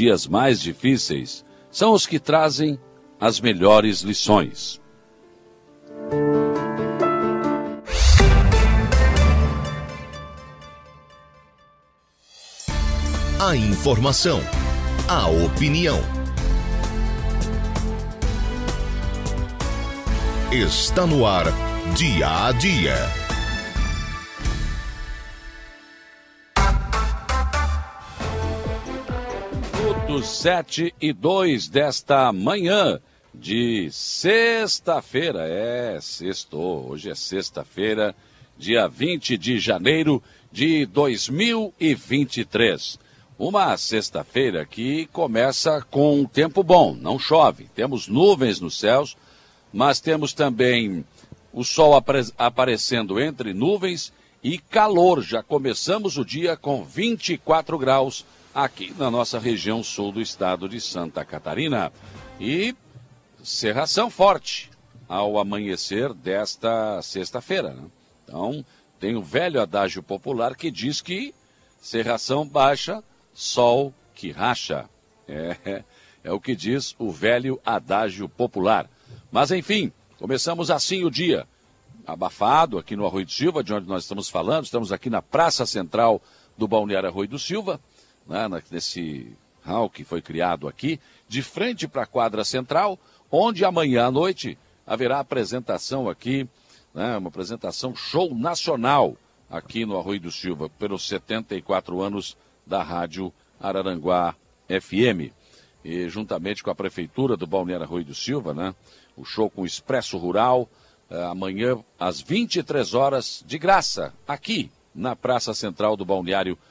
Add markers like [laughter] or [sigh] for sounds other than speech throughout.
dias mais difíceis são os que trazem as melhores lições. A informação, a opinião. Está no ar, dia a dia. Minutos 7 e 2 desta manhã de sexta-feira. É, sextou. Hoje é sexta-feira, dia 20 de janeiro de 2023. Uma sexta-feira que começa com um tempo bom, não chove. Temos nuvens nos céus, mas temos também o sol aparecendo entre nuvens e calor. Já começamos o dia com 24 graus aqui na nossa região sul do estado de Santa Catarina. E serração forte ao amanhecer desta sexta-feira. Né? Então, tem o velho adágio popular que diz que serração baixa, sol que racha. É, é o que diz o velho adágio popular. Mas, enfim, começamos assim o dia. Abafado aqui no Arroio do Silva, de onde nós estamos falando. Estamos aqui na Praça Central do Balneário Arroio do Silva, né, nesse hall que foi criado aqui, de frente para a quadra central, onde amanhã à noite haverá apresentação aqui, né, uma apresentação show nacional aqui no Arroio do Silva, pelos 74 anos da Rádio Araranguá FM. E juntamente com a Prefeitura do Balneário Arroio do Silva, né, o show com o Expresso Rural, eh, amanhã às 23 horas, de graça, aqui na Praça Central do Balneário Arroio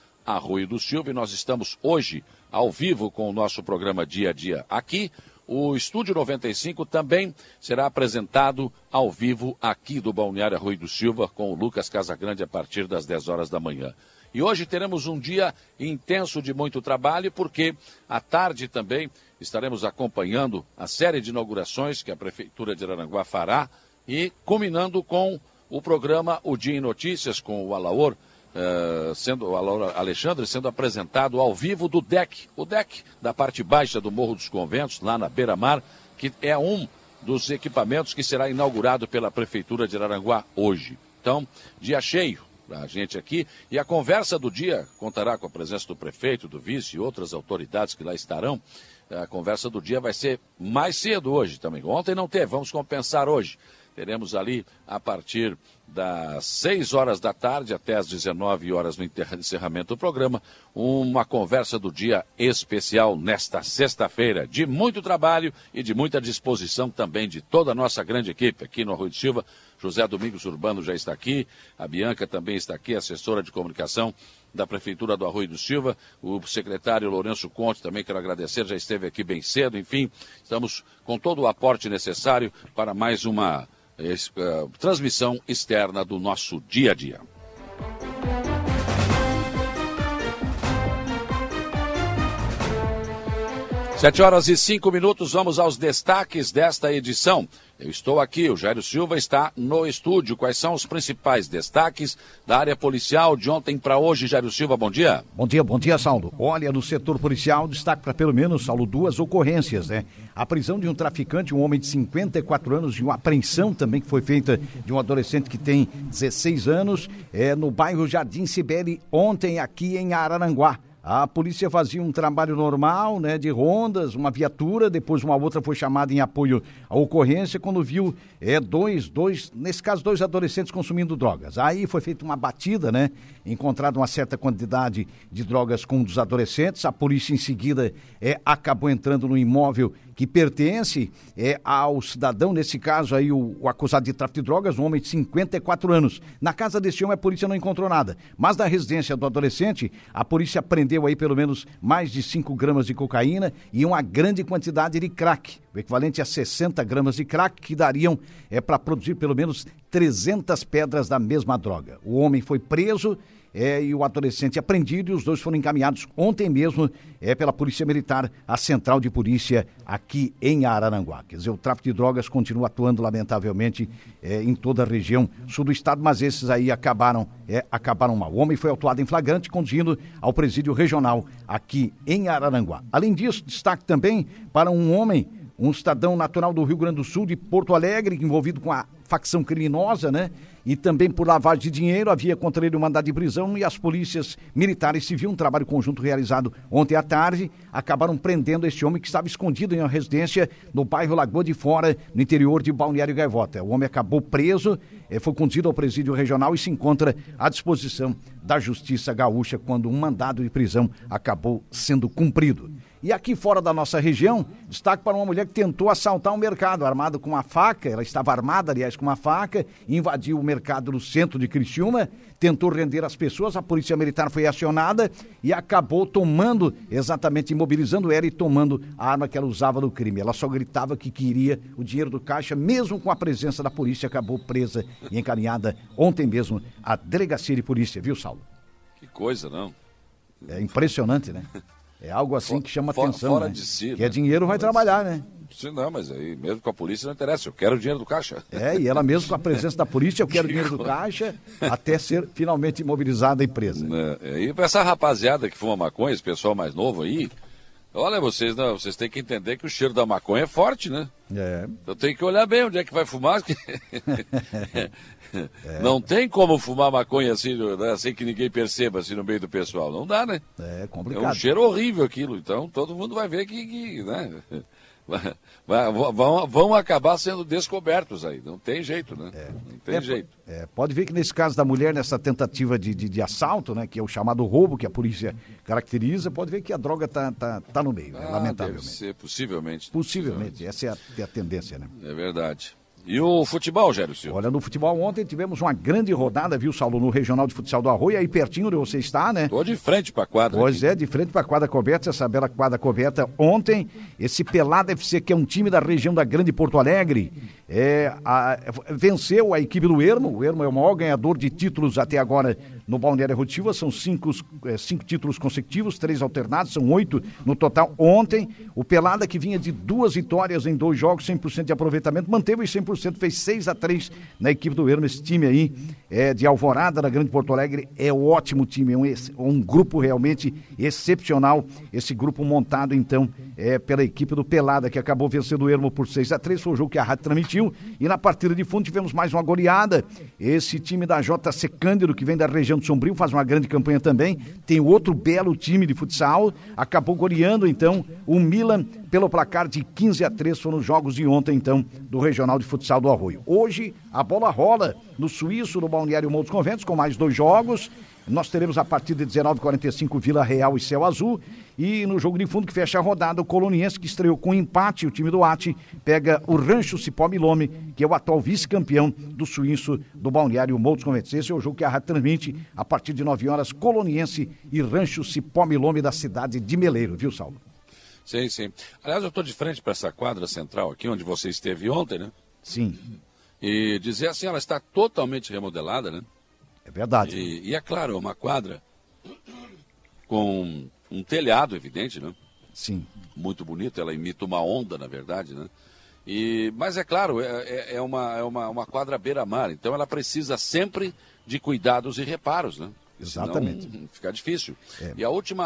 do Silva. E nós estamos hoje ao vivo com o nosso programa Dia a Dia aqui. O Estúdio 95 também será apresentado ao vivo aqui do Balneário Arroio do Silva com o Lucas Casagrande a partir das 10 horas da manhã. E hoje teremos um dia intenso de muito trabalho, porque à tarde também estaremos acompanhando a série de inaugurações que a Prefeitura de Araranguá fará e combinando com o programa O Dia em Notícias com o Alaor, uh, sendo o Alaor Alexandre sendo apresentado ao vivo do deck, o deck da parte baixa do Morro dos Conventos, lá na beira-mar, que é um dos equipamentos que será inaugurado pela Prefeitura de Araranguá hoje. Então, dia cheio para a gente aqui. E a conversa do dia contará com a presença do prefeito, do vice e outras autoridades que lá estarão. A conversa do dia vai ser mais cedo hoje também. Ontem não teve, vamos compensar hoje. Teremos ali a partir das 6 horas da tarde até as 19 horas no encerramento do programa, uma conversa do dia especial nesta sexta-feira, de muito trabalho e de muita disposição também de toda a nossa grande equipe aqui no Arroio de Silva. José Domingos Urbano já está aqui, a Bianca também está aqui, assessora de comunicação da Prefeitura do Arroio do Silva, o secretário Lourenço Conte também quero agradecer, já esteve aqui bem cedo, enfim, estamos com todo o aporte necessário para mais uma transmissão externa do nosso dia a dia. Sete horas e cinco minutos, vamos aos destaques desta edição. Eu estou aqui, o Jairo Silva está no estúdio. Quais são os principais destaques da área policial de ontem para hoje, Jairo Silva? Bom dia. Bom dia, bom dia, Saulo. Olha, no setor policial, destaque para pelo menos, Saulo, duas ocorrências, né? A prisão de um traficante, um homem de 54 anos, e uma apreensão também que foi feita de um adolescente que tem 16 anos, é no bairro Jardim Sibeli, ontem aqui em Araranguá. A polícia fazia um trabalho normal, né, de rondas, uma viatura, depois uma outra foi chamada em apoio à ocorrência quando viu é dois, dois, nesse caso dois adolescentes consumindo drogas. Aí foi feita uma batida, né, encontrada uma certa quantidade de drogas com um dos adolescentes. A polícia em seguida é acabou entrando no imóvel que pertence é, ao cidadão, nesse caso aí o, o, acusado de tráfico de drogas, um homem de 54 anos. Na casa desse homem a polícia não encontrou nada, mas na residência do adolescente a polícia prendeu aí pelo menos mais de 5 gramas de cocaína e uma grande quantidade de crack, equivalente a 60 gramas de crack que dariam é, para produzir pelo menos 300 pedras da mesma droga. O homem foi preso é, e o adolescente apreendido e os dois foram encaminhados ontem mesmo é, pela Polícia Militar à Central de Polícia aqui em Araranguá. Quer dizer, o tráfico de drogas continua atuando lamentavelmente é, em toda a região sul do estado, mas esses aí acabaram, é, acabaram mal. O homem foi autuado em flagrante conduzindo ao presídio regional aqui em Araranguá. Além disso, destaque também para um homem um cidadão natural do Rio Grande do Sul, de Porto Alegre, envolvido com a facção criminosa, né? E também por lavagem de dinheiro, havia contra ele um mandado de prisão e as polícias militares civis, um trabalho conjunto realizado ontem à tarde, acabaram prendendo este homem que estava escondido em uma residência no bairro Lagoa de Fora, no interior de Balneário Gaivota. O homem acabou preso, eh, foi conduzido ao presídio regional e se encontra à disposição da Justiça Gaúcha quando um mandado de prisão acabou sendo cumprido. E aqui fora da nossa região, destaque para uma mulher que tentou assaltar um mercado armada com uma faca, ela estava armada, aliás, com uma faca, invadiu o mercado no centro de Criciúma, tentou render as pessoas, a polícia militar foi acionada e acabou tomando, exatamente imobilizando ela e tomando a arma que ela usava no crime. Ela só gritava que queria o dinheiro do caixa, mesmo com a presença da polícia, acabou presa e encaminhada ontem mesmo à delegacia de polícia, viu, Saulo? Que coisa, não? É impressionante, né? [laughs] É algo assim for, que chama fora, atenção. Fora né? de si. Que é dinheiro, vai trabalhar, né? Sim, não, mas aí mesmo com a polícia não interessa, eu quero o dinheiro do caixa. É, e ela mesmo com a presença da polícia, eu quero o dinheiro do [laughs] caixa, até ser finalmente imobilizada a empresa. É, e para essa rapaziada que fuma maconha, esse pessoal mais novo aí, olha, vocês, não, vocês têm que entender que o cheiro da maconha é forte, né? É. Eu tenho que olhar bem onde é que vai fumar. [laughs] É. Não tem como fumar maconha assim, né, sem que ninguém perceba assim no meio do pessoal. Não dá, né? É complicado. É um cheiro horrível aquilo. Então todo mundo vai ver que, que né? Vão, vão acabar sendo descobertos aí. Não tem jeito, né? É. Não tem é, jeito. É, pode ver que nesse caso da mulher, nessa tentativa de, de, de, assalto, né? Que é o chamado roubo que a polícia caracteriza, pode ver que a droga tá, tá, tá no meio, né, ah, lamentavelmente. Deve ser, possivelmente. Possivelmente, essa é a, é a tendência, né? É verdade. E o futebol, Gério Silva? Olha, no futebol ontem tivemos uma grande rodada, viu, Saulo, no Regional de Futsal do Arroio, aí pertinho onde você está, né? Tô de frente pra quadra. Pois aqui. é, de frente pra quadra coberta, essa bela quadra coberta. Ontem, esse Pelada FC, que é um time da região da Grande Porto Alegre, é, a, venceu a equipe do Ermo. O Ermo é o maior ganhador de títulos até agora no Balneário Rotiva. São cinco, é, cinco títulos consecutivos, três alternados, são oito no total. Ontem, o Pelada, que vinha de duas vitórias em dois jogos, 100% de aproveitamento, manteve os 100%, fez 6 a 3 na equipe do Ermo. Esse time aí é de Alvorada, da Grande Porto Alegre, é um ótimo time, é um, um grupo realmente excepcional. Esse grupo montado, então, é pela equipe do Pelada, que acabou vencendo o Ermo por 6 a 3 Foi o jogo que a Rádio transmitiu e na partida de fundo tivemos mais uma goleada. Esse time da JC Cândido, que vem da região do Sombrio, faz uma grande campanha também. Tem outro belo time de futsal. Acabou goleando, então, o Milan pelo placar de 15 a 3. Foram os jogos de ontem, então, do Regional de Futsal do Arroio. Hoje, a bola rola no Suíço, no Balneário Montes Conventos, com mais dois jogos. Nós teremos a partir de 19h45 Vila Real e Céu Azul. E no jogo de fundo que fecha a rodada, o Coloniense, que estreou com empate, o time do Ate, pega o Rancho Cipó Milome, que é o atual vice-campeão do suíço do Balneário Moutos Conventos. Esse é o jogo que a rádio transmite a partir de 9 horas, Coloniense e Rancho Cipó Milome da cidade de Meleiro, viu, Saulo? Sim, sim. Aliás, eu estou de frente para essa quadra central aqui, onde você esteve ontem, né? Sim. E dizer assim, ela está totalmente remodelada, né? É verdade. E, e é claro, é uma quadra com um telhado, evidente, né? Sim. Muito bonito, ela imita uma onda, na verdade, né? E, mas é claro, é, é, é uma, é uma, uma quadra beira-mar, então ela precisa sempre de cuidados e reparos, né? Exatamente. Senão fica difícil. É. E a última,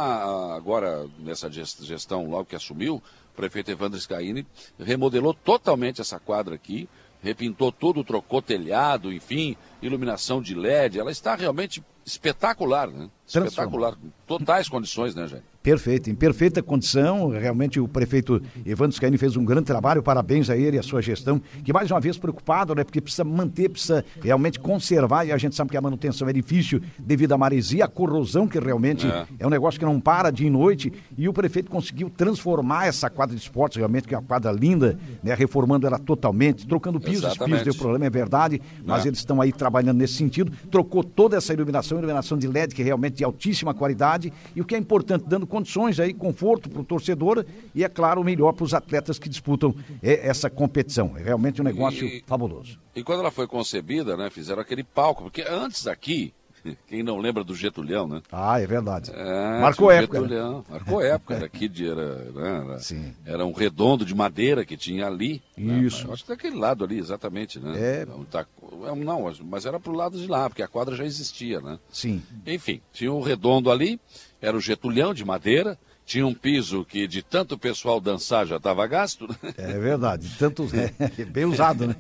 agora, nessa gestão, logo que assumiu, o prefeito Evandro Scaini remodelou totalmente essa quadra aqui, repintou tudo, trocou telhado, enfim, iluminação de LED. Ela está realmente espetacular, né? Espetacular, totais condições, né, gente? Perfeito, em perfeita condição. Realmente o prefeito Evandro Scaini fez um grande trabalho. Parabéns a ele e a sua gestão, que mais uma vez preocupado, né? Porque precisa manter, precisa realmente conservar. E a gente sabe que a manutenção é difícil devido à maresia, a corrosão, que realmente é. é um negócio que não para dia e noite. E o prefeito conseguiu transformar essa quadra de esportes, realmente, que é uma quadra linda, né? Reformando ela totalmente, trocando pisos, Exatamente. pisos deu problema, é verdade. Mas é. eles estão aí trabalhando nesse sentido. Trocou toda essa iluminação, iluminação de LED, que é realmente de altíssima qualidade. E o que é importante, dando condições aí, conforto para o torcedor e, é claro, melhor para os atletas que disputam é, essa competição. É realmente um negócio e, fabuloso. E quando ela foi concebida, né, fizeram aquele palco, porque antes aqui, [laughs] Quem não lembra do Getulhão, né? Ah, é verdade. É, Marcou época. Getulhão. Né? Marcou época. Era aqui de. Era, né? era, Sim. era um redondo de madeira que tinha ali. Né? Isso. Né? Acho que daquele lado ali, exatamente, né? É. Tá, não, mas era pro lado de lá, porque a quadra já existia, né? Sim. Enfim, tinha um redondo ali, era o Getulhão de madeira tinha um piso que de tanto pessoal dançar já estava gasto. Né? É verdade, tanto [laughs] é, bem usado, né?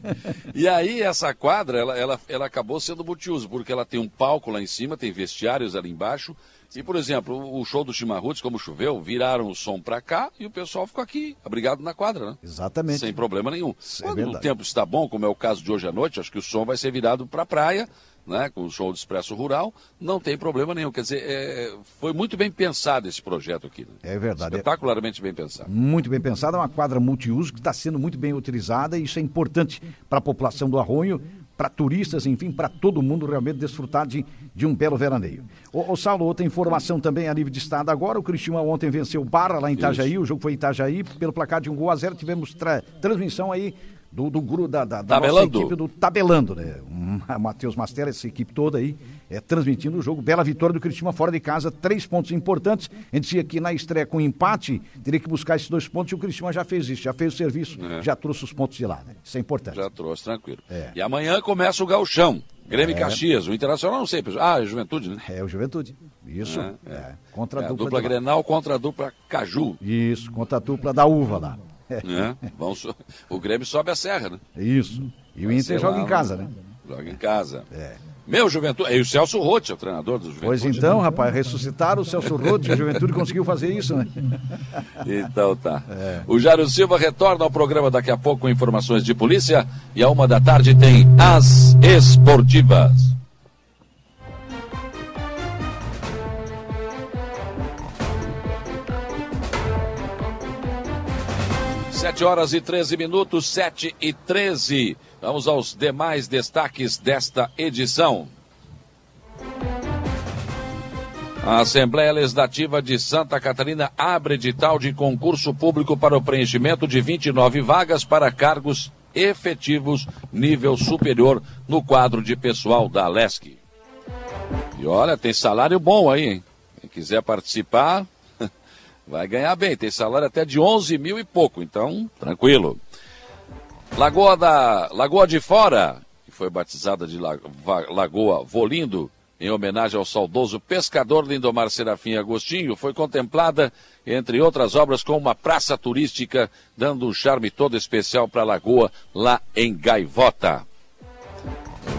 e aí essa quadra, ela, ela, ela acabou sendo multiuso, porque ela tem um palco lá em cima, tem vestiários ali embaixo. E, por exemplo, o show do Chimarruts, como choveu, viraram o som para cá e o pessoal ficou aqui, abrigado na quadra, né? Exatamente. Sem problema nenhum. É Quando verdade. o tempo está bom, como é o caso de hoje à noite, acho que o som vai ser virado para a praia né, com o show do Expresso Rural, não tem problema nenhum. Quer dizer, é, foi muito bem pensado esse projeto aqui. Né? É verdade. Espetacularmente bem pensado. Muito bem pensado, é uma quadra multiuso que está sendo muito bem utilizada e isso é importante para a população do Arroio, para turistas, enfim, para todo mundo realmente desfrutar de, de um belo veraneio. O, o Saulo, outra informação também a nível de estado agora, o Cristiano ontem venceu o Barra lá em Itajaí, isso. o jogo foi em Itajaí, pelo placar de um gol a zero, tivemos tra transmissão aí do, do grupo da, da, da nossa equipe do Tabelando, né? [laughs] Matheus Mastella, essa equipe toda aí, é, transmitindo o jogo. Bela vitória do Cristiano fora de casa, três pontos importantes. A gente dizia que na estreia com empate, teria que buscar esses dois pontos e o Cristiano já fez isso, já fez o serviço, é. já trouxe os pontos de lá, né? Isso é importante. Já trouxe, tranquilo. É. E amanhã começa o gauchão. Grêmio é. Caxias, o Internacional não sei, ah, é Juventude, né? É, o Juventude. Isso. É, é. Contra a dupla, dupla Grenal contra a dupla Caju. Isso, contra a dupla da Uva lá. É, o Grêmio sobe a serra, né? Isso. E o Inter joga em casa, né? Joga em casa. É. Meu Juventude. E o Celso Rotti é o treinador do Juventude. Pois então, rapaz, ressuscitaram o Celso Rotti. O Juventude conseguiu fazer isso, né? Então tá. É. O Jário Silva retorna ao programa daqui a pouco com informações de polícia. E a uma da tarde tem As Esportivas. Sete horas e 13 minutos, sete e 13. Vamos aos demais destaques desta edição. A Assembleia Legislativa de Santa Catarina abre edital de concurso público para o preenchimento de 29 vagas para cargos efetivos nível superior no quadro de pessoal da LESC. E olha, tem salário bom aí, hein? Quem quiser participar, vai ganhar bem. Tem salário até de 11 mil e pouco, então, tranquilo. Lagoa da Lagoa de Fora, que foi batizada de Lagoa Volindo, em homenagem ao saudoso pescador Lindomar Serafim Agostinho, foi contemplada, entre outras obras, com uma praça turística, dando um charme todo especial para a lagoa lá em Gaivota.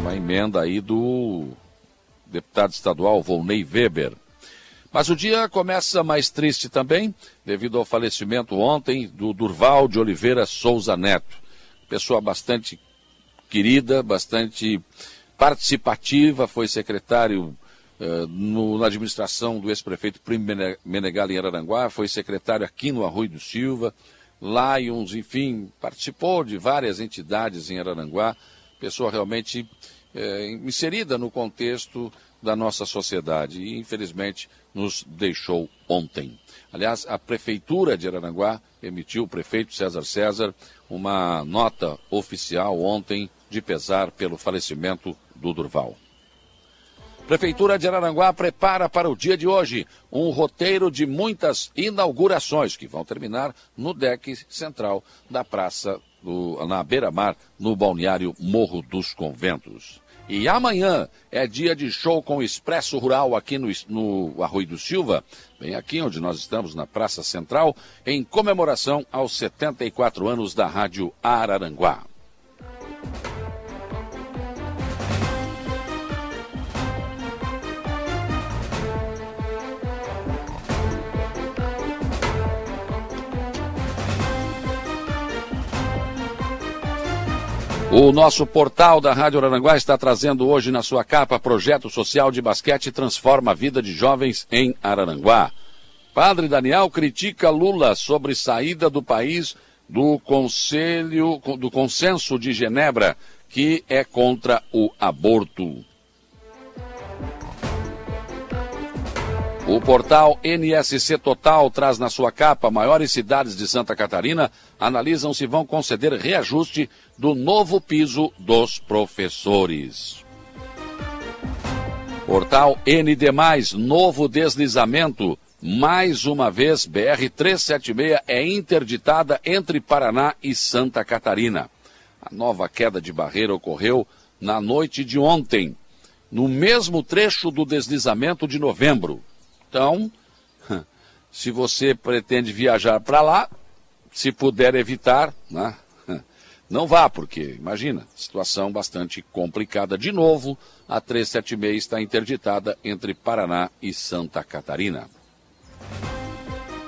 Uma emenda aí do deputado estadual Volney Weber. Mas o dia começa mais triste também, devido ao falecimento ontem do Durval de Oliveira Souza Neto. Pessoa bastante querida, bastante participativa, foi secretário uh, no, na administração do ex-prefeito Primo Menegal em Araranguá, foi secretário aqui no Arroio do Silva, Lions, enfim, participou de várias entidades em Araranguá, pessoa realmente uh, inserida no contexto da nossa sociedade e, infelizmente, nos deixou ontem. Aliás, a Prefeitura de Araranguá emitiu, o prefeito César César, uma nota oficial ontem de pesar pelo falecimento do Durval. Prefeitura de Araranguá prepara para o dia de hoje um roteiro de muitas inaugurações que vão terminar no deck central da praça do, na beira-mar, no balneário Morro dos Conventos. E amanhã é dia de show com o Expresso Rural aqui no, no Arroio do Silva, bem aqui onde nós estamos, na Praça Central, em comemoração aos 74 anos da Rádio Araranguá. O nosso portal da Rádio Aranguá está trazendo hoje na sua capa projeto social de basquete transforma a vida de jovens em Araranguá. Padre Daniel critica Lula sobre saída do país do Conselho do Consenso de Genebra, que é contra o aborto. O portal NSC Total traz na sua capa maiores cidades de Santa Catarina analisam se vão conceder reajuste do novo piso dos professores. Portal ND, novo deslizamento. Mais uma vez, BR-376 é interditada entre Paraná e Santa Catarina. A nova queda de barreira ocorreu na noite de ontem, no mesmo trecho do deslizamento de novembro. Então, [laughs] se você pretende viajar para lá, se puder evitar, né? [laughs] não vá, porque, imagina, situação bastante complicada. De novo, a 376 está interditada entre Paraná e Santa Catarina.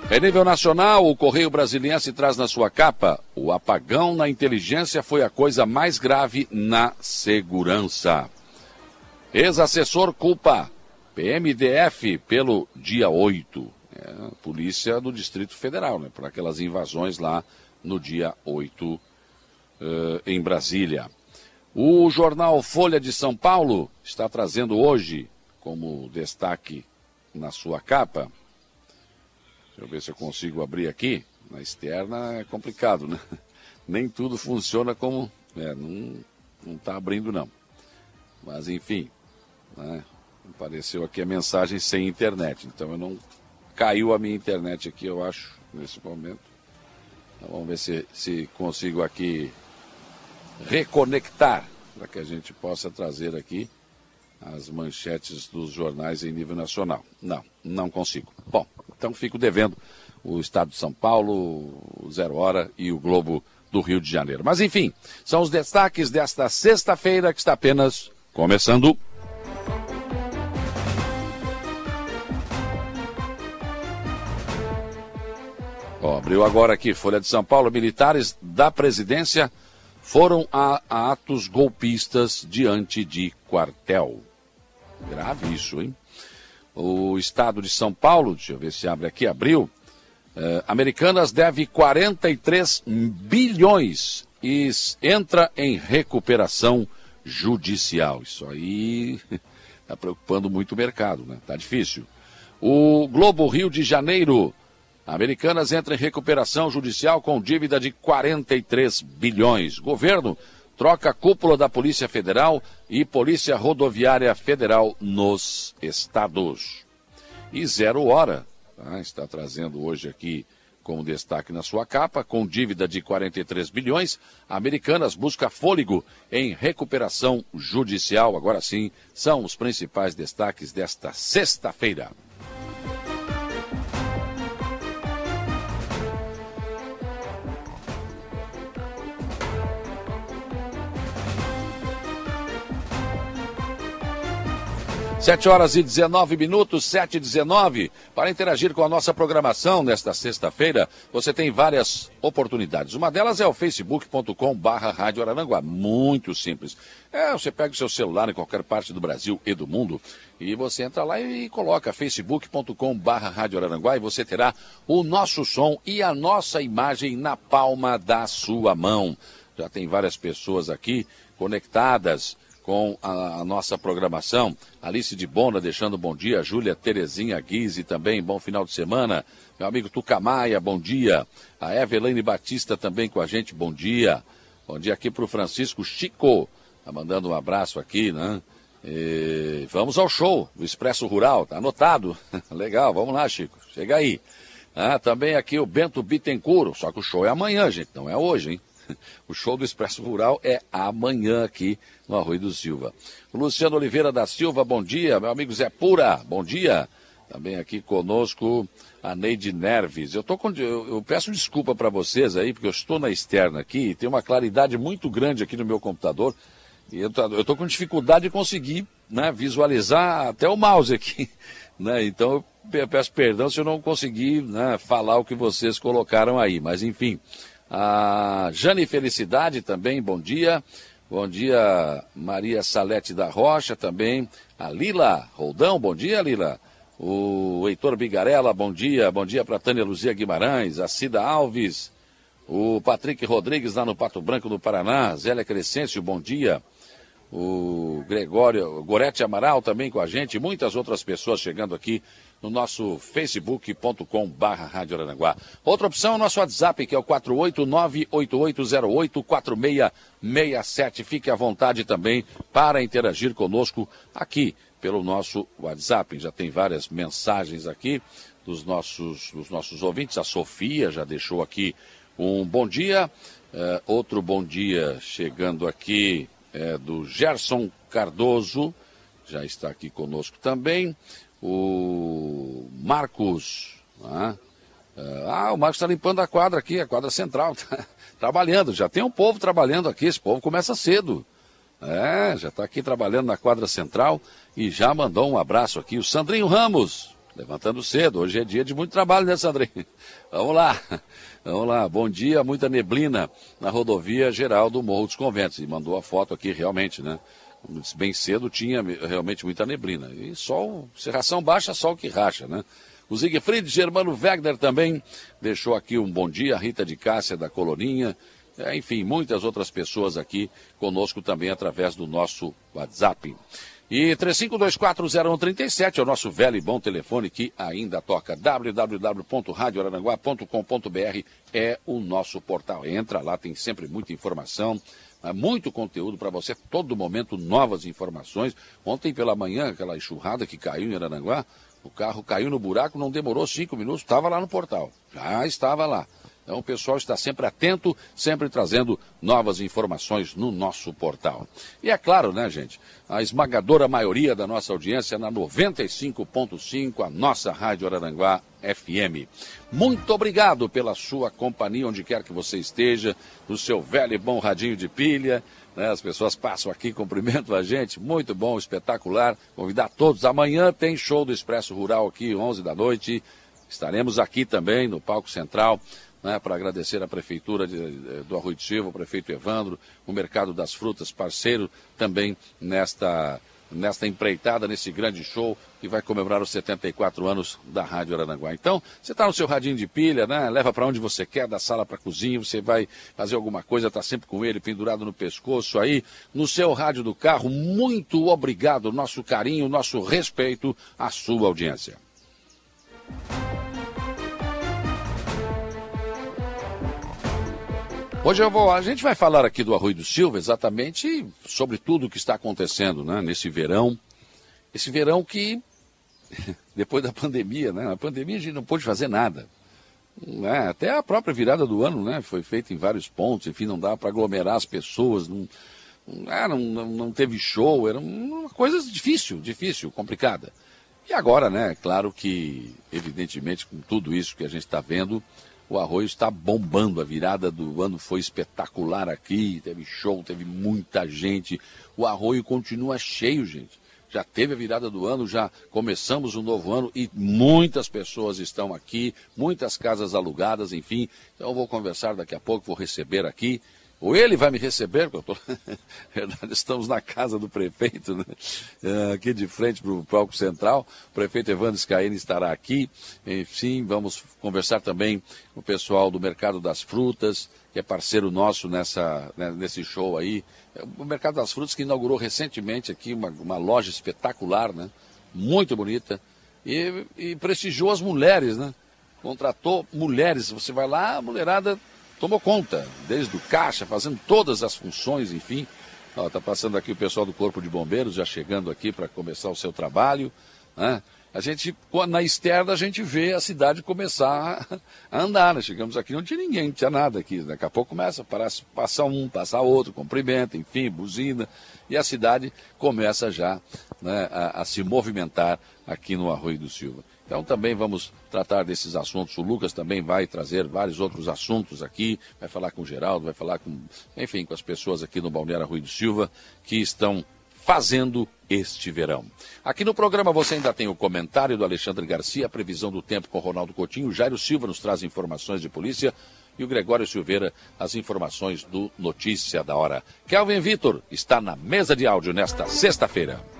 Em nível nacional, o Correio Brasiliense traz na sua capa: o apagão na inteligência foi a coisa mais grave na segurança. Ex-assessor culpa PMDF pelo dia 8. É, polícia do Distrito Federal, né, por aquelas invasões lá no dia 8 uh, eh, em Brasília. O jornal Folha de São Paulo está trazendo hoje, como destaque na sua capa, deixa eu ver se eu consigo abrir aqui, na externa é complicado, né? [laughs] Nem tudo funciona como. É, não está abrindo, não. Mas, enfim, né? Apareceu aqui a mensagem sem internet, então eu não Caiu a minha internet aqui, eu acho, nesse momento. Então, vamos ver se, se consigo aqui reconectar para que a gente possa trazer aqui as manchetes dos jornais em nível nacional. Não, não consigo. Bom, então fico devendo o Estado de São Paulo, Zero Hora e o Globo do Rio de Janeiro. Mas enfim, são os destaques desta sexta-feira que está apenas começando. Ó, abriu agora aqui, Folha de São Paulo. Militares da presidência foram a, a atos golpistas diante de quartel. Grave isso, hein? O estado de São Paulo, deixa eu ver se abre aqui, abriu. Eh, Americanas deve 43 bilhões e entra em recuperação judicial. Isso aí está [laughs] preocupando muito o mercado, né? Tá difícil. O Globo Rio de Janeiro Americanas entra em recuperação judicial com dívida de 43 bilhões. Governo troca cúpula da Polícia Federal e Polícia Rodoviária Federal nos estados. E Zero Hora tá, está trazendo hoje aqui como destaque na sua capa, com dívida de 43 bilhões, Americanas busca fôlego em recuperação judicial. Agora sim, são os principais destaques desta sexta-feira. Sete horas e 19 minutos, sete e 19. Para interagir com a nossa programação nesta sexta-feira, você tem várias oportunidades. Uma delas é o facebook.com barra Rádio Araranguá. Muito simples. É, você pega o seu celular em qualquer parte do Brasil e do mundo e você entra lá e coloca facebook.com barra Rádio Araranguá e você terá o nosso som e a nossa imagem na palma da sua mão. Já tem várias pessoas aqui conectadas com a, a, nossa programação. Alice de Bona deixando bom dia, Júlia Terezinha Guise também, bom final de semana. Meu amigo Tucamaia, bom dia. A Eveline Batista também com a gente, bom dia. Bom dia aqui para o Francisco Chico, tá mandando um abraço aqui, né? E vamos ao show do Expresso Rural, tá anotado. [laughs] Legal, vamos lá, Chico, chega aí. Ah, também aqui o Bento Bittencourt, só que o show é amanhã, gente, não é hoje, hein? O show do Expresso Rural é amanhã aqui no Arroio do Silva. Luciano Oliveira da Silva, bom dia. Meu amigo Zé Pura, bom dia. Também aqui conosco a Neide Nerves. Eu, tô com, eu, eu peço desculpa para vocês aí, porque eu estou na externa aqui e tem uma claridade muito grande aqui no meu computador. E eu estou com dificuldade de conseguir né, visualizar até o mouse aqui. [laughs] Né? Então eu peço perdão se eu não conseguir né, falar o que vocês colocaram aí. Mas enfim, a Jane Felicidade também, bom dia. Bom dia, Maria Salete da Rocha também. A Lila Roldão, bom dia, Lila. O Heitor Bigarella, bom dia. Bom dia para Tânia Luzia Guimarães, a Cida Alves, o Patrick Rodrigues lá no Pato Branco do Paraná, Zélia Crescêncio, bom dia. O Gregório, Gorete Amaral também com a gente, muitas outras pessoas chegando aqui no nosso facebook.com barra Rádio. Outra opção é o nosso WhatsApp, que é o 489-8808-4667. Fique à vontade também para interagir conosco aqui pelo nosso WhatsApp. Já tem várias mensagens aqui dos nossos, dos nossos ouvintes. A Sofia já deixou aqui um bom dia. Uh, outro bom dia chegando aqui é, do Gerson Cardoso, já está aqui conosco também. O Marcos. Né? Ah, o Marcos está limpando a quadra aqui, a quadra central. [laughs] Tá trabalhando, já tem um povo trabalhando aqui. Esse povo começa cedo. É, já está aqui trabalhando na quadra central e já mandou um abraço aqui. O Sandrinho Ramos, levantando cedo. Hoje é dia de muito trabalho, né, Sandrinho? [laughs] Vamos lá. Vamos lá. Bom dia, muita neblina na rodovia geral do Morro dos Conventos. E mandou a foto aqui, realmente, né? Bem cedo tinha realmente muita neblina. E sol, serração baixa, sol que racha, né? O Siegfried Germano Wegner também deixou aqui um bom dia. Rita de Cássia da Coloninha. É, enfim, muitas outras pessoas aqui conosco também através do nosso WhatsApp. E 35240137 é o nosso velho e bom telefone que ainda toca. www.radioararanguá.com.br é o nosso portal. Entra lá, tem sempre muita informação, muito conteúdo para você, todo momento novas informações. Ontem pela manhã, aquela enxurrada que caiu em Araranguá, o carro caiu no buraco, não demorou cinco minutos, estava lá no portal. Já estava lá. Então o pessoal está sempre atento, sempre trazendo novas informações no nosso portal. E é claro, né, gente? A esmagadora maioria da nossa audiência na 95.5, a nossa Rádio Araranguá FM. Muito obrigado pela sua companhia, onde quer que você esteja, no seu velho e bom radinho de pilha. Né? As pessoas passam aqui, cumprimentam a gente. Muito bom, espetacular. Convidar todos. Amanhã tem show do Expresso Rural aqui, 11 da noite. Estaremos aqui também no Palco Central né, para agradecer à Prefeitura de, do Arroio Silva, o prefeito Evandro, o Mercado das Frutas, parceiro também nesta, nesta empreitada, nesse grande show que vai comemorar os 74 anos da Rádio Arananguá. Então, você está no seu radinho de pilha, né? leva para onde você quer, da sala para a cozinha, você vai fazer alguma coisa, está sempre com ele pendurado no pescoço aí, no seu rádio do carro. Muito obrigado, nosso carinho, nosso respeito à sua audiência. Hoje eu vou, a gente vai falar aqui do Arroio do Silva exatamente sobre tudo o que está acontecendo né, nesse verão. Esse verão que, [laughs] depois da pandemia, né, a pandemia a gente não pôde fazer nada. Né, até a própria virada do ano né, foi feita em vários pontos, enfim, não dá para aglomerar as pessoas, não, ah, não, não, não teve show, era uma coisa difícil, difícil, complicada. E agora, né, claro que, evidentemente, com tudo isso que a gente está vendo, o arroz está bombando. A virada do ano foi espetacular aqui. Teve show, teve muita gente. O arroio continua cheio, gente. Já teve a virada do ano, já começamos um novo ano e muitas pessoas estão aqui, muitas casas alugadas, enfim. Então eu vou conversar daqui a pouco, vou receber aqui ou ele vai me receber, porque eu tô... [laughs] verdade, estamos na casa do prefeito, né? É, aqui de frente para o palco central. O prefeito Evandro Scaini estará aqui. Enfim, vamos conversar também com o pessoal do Mercado das Frutas, que é parceiro nosso nessa, né, nesse show aí. É, o Mercado das Frutas que inaugurou recentemente aqui uma, uma loja espetacular, né? Muito bonita. E, e prestigiou as mulheres, né? Contratou mulheres. Você vai lá, a mulherada tomou conta, desde o caixa, fazendo todas as funções, enfim. Está passando aqui o pessoal do Corpo de Bombeiros, já chegando aqui para começar o seu trabalho. Né? A gente, na externa, a gente vê a cidade começar a andar. Né? Chegamos aqui, não tinha ninguém, não tinha nada aqui. Daqui a pouco começa, parece, passa um, passa outro, cumprimenta, enfim, buzina. E a cidade começa já né, a, a se movimentar aqui no Arroio do Silva. Então também vamos tratar desses assuntos. O Lucas também vai trazer vários outros assuntos aqui, vai falar com o Geraldo, vai falar com, enfim, com as pessoas aqui no Balneário Rui Silva que estão fazendo este verão. Aqui no programa você ainda tem o comentário do Alexandre Garcia, a previsão do tempo com Ronaldo Coutinho, Jairo Silva nos traz informações de polícia e o Gregório Silveira as informações do Notícia da Hora. Kelvin Vitor está na mesa de áudio nesta sexta-feira.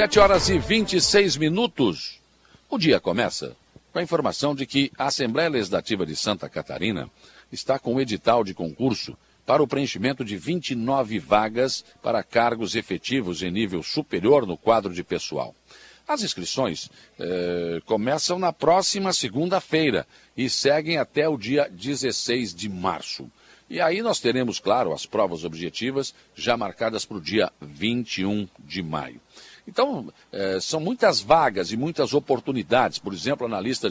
7 horas e 26 minutos. O dia começa com a informação de que a Assembleia Legislativa de Santa Catarina está com um edital de concurso para o preenchimento de 29 vagas para cargos efetivos em nível superior no quadro de pessoal. As inscrições eh, começam na próxima segunda-feira e seguem até o dia 16 de março. E aí nós teremos, claro, as provas objetivas já marcadas para o dia 21 de maio. Então, eh, são muitas vagas e muitas oportunidades. Por exemplo, analista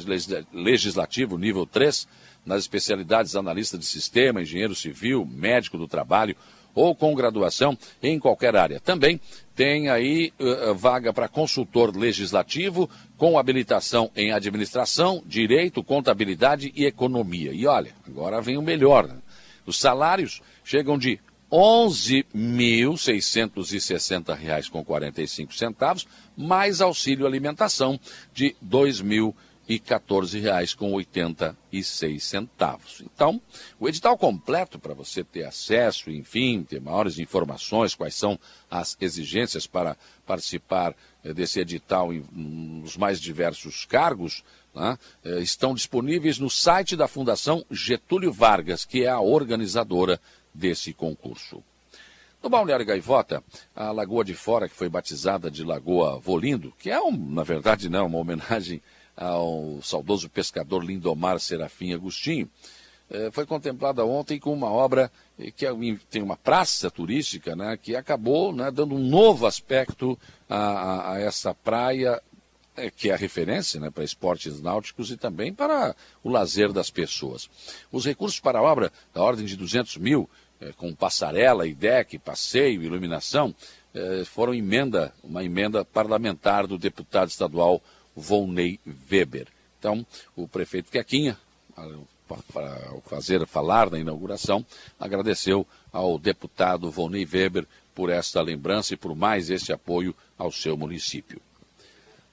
legislativo nível 3, nas especialidades analista de sistema, engenheiro civil, médico do trabalho ou com graduação em qualquer área. Também tem aí uh, vaga para consultor legislativo com habilitação em administração, direito, contabilidade e economia. E olha, agora vem o melhor. Né? Os salários chegam de R$ 11.660,45, mais auxílio alimentação de R$ 2.000 e R$ 14,86. Então, o edital completo para você ter acesso, enfim, ter maiores informações, quais são as exigências para participar eh, desse edital em, nos mais diversos cargos, né, eh, estão disponíveis no site da Fundação Getúlio Vargas, que é a organizadora desse concurso. No Balneário Gaivota, a Lagoa de Fora, que foi batizada de Lagoa Volindo, que é, um, na verdade, não, uma homenagem ao saudoso pescador Lindomar Serafim Agostinho, eh, foi contemplada ontem com uma obra que é tem uma praça turística, né, que acabou né, dando um novo aspecto a, a essa praia, eh, que é a referência né, para esportes náuticos e também para o lazer das pessoas. Os recursos para a obra, da ordem de 200 mil, eh, com passarela, IDEC, passeio, iluminação, foram emenda, uma emenda parlamentar do deputado estadual Volney Weber. Então, o prefeito Quequinha, para fazer falar na inauguração, agradeceu ao deputado Volney Weber por esta lembrança e por mais esse apoio ao seu município.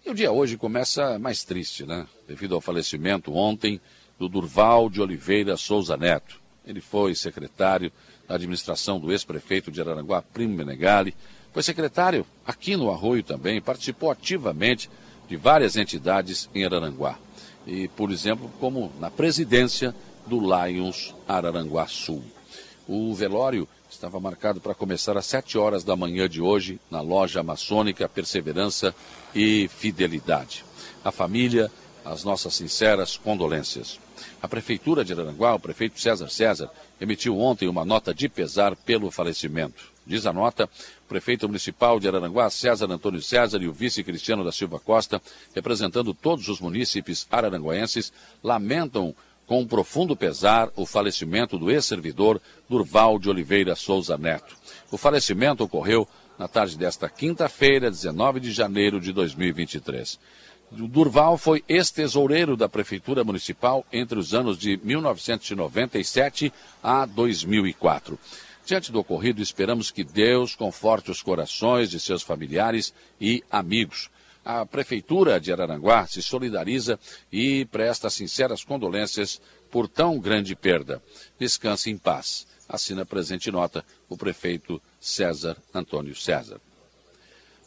E o dia hoje começa mais triste, né? Devido ao falecimento ontem do Durval de Oliveira Souza Neto. Ele foi secretário da administração do ex-prefeito de Araranguá, Primo Menegali, foi secretário aqui no Arroio também, participou ativamente de várias entidades em Araranguá. E, por exemplo, como na presidência do Lions Araranguá Sul. O velório estava marcado para começar às 7 horas da manhã de hoje na loja maçônica Perseverança e Fidelidade. A família, as nossas sinceras condolências. A Prefeitura de Araranguá, o prefeito César César, emitiu ontem uma nota de pesar pelo falecimento. Diz a nota, o prefeito municipal de Araranguá, César Antônio César, e o vice Cristiano da Silva Costa, representando todos os munícipes araranguaenses, lamentam com profundo pesar o falecimento do ex-servidor Durval de Oliveira Souza Neto. O falecimento ocorreu na tarde desta quinta-feira, 19 de janeiro de 2023. O Durval foi ex-tesoureiro da Prefeitura Municipal entre os anos de 1997 a 2004. Diante do ocorrido, esperamos que Deus conforte os corações de seus familiares e amigos. A Prefeitura de Araranguá se solidariza e presta sinceras condolências por tão grande perda. Descanse em paz. Assina presente nota o prefeito César Antônio César.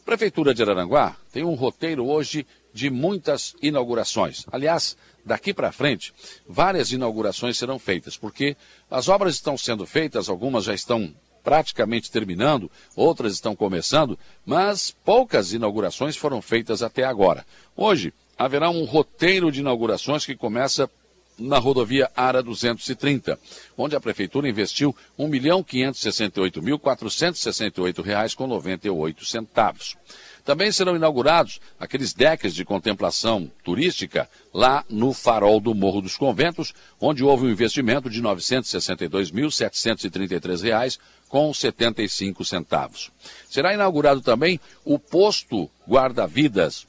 Prefeitura de Araranguá tem um roteiro hoje de muitas inaugurações. Aliás, daqui para frente, várias inaugurações serão feitas, porque as obras estão sendo feitas, algumas já estão praticamente terminando, outras estão começando, mas poucas inaugurações foram feitas até agora. Hoje, haverá um roteiro de inaugurações que começa na rodovia ARA 230, onde a Prefeitura investiu R$ 1.568.468,98. Também serão inaugurados aqueles decks de contemplação turística lá no farol do Morro dos Conventos, onde houve um investimento de R$ 962.733 com 75 centavos. Será inaugurado também o posto guarda-vidas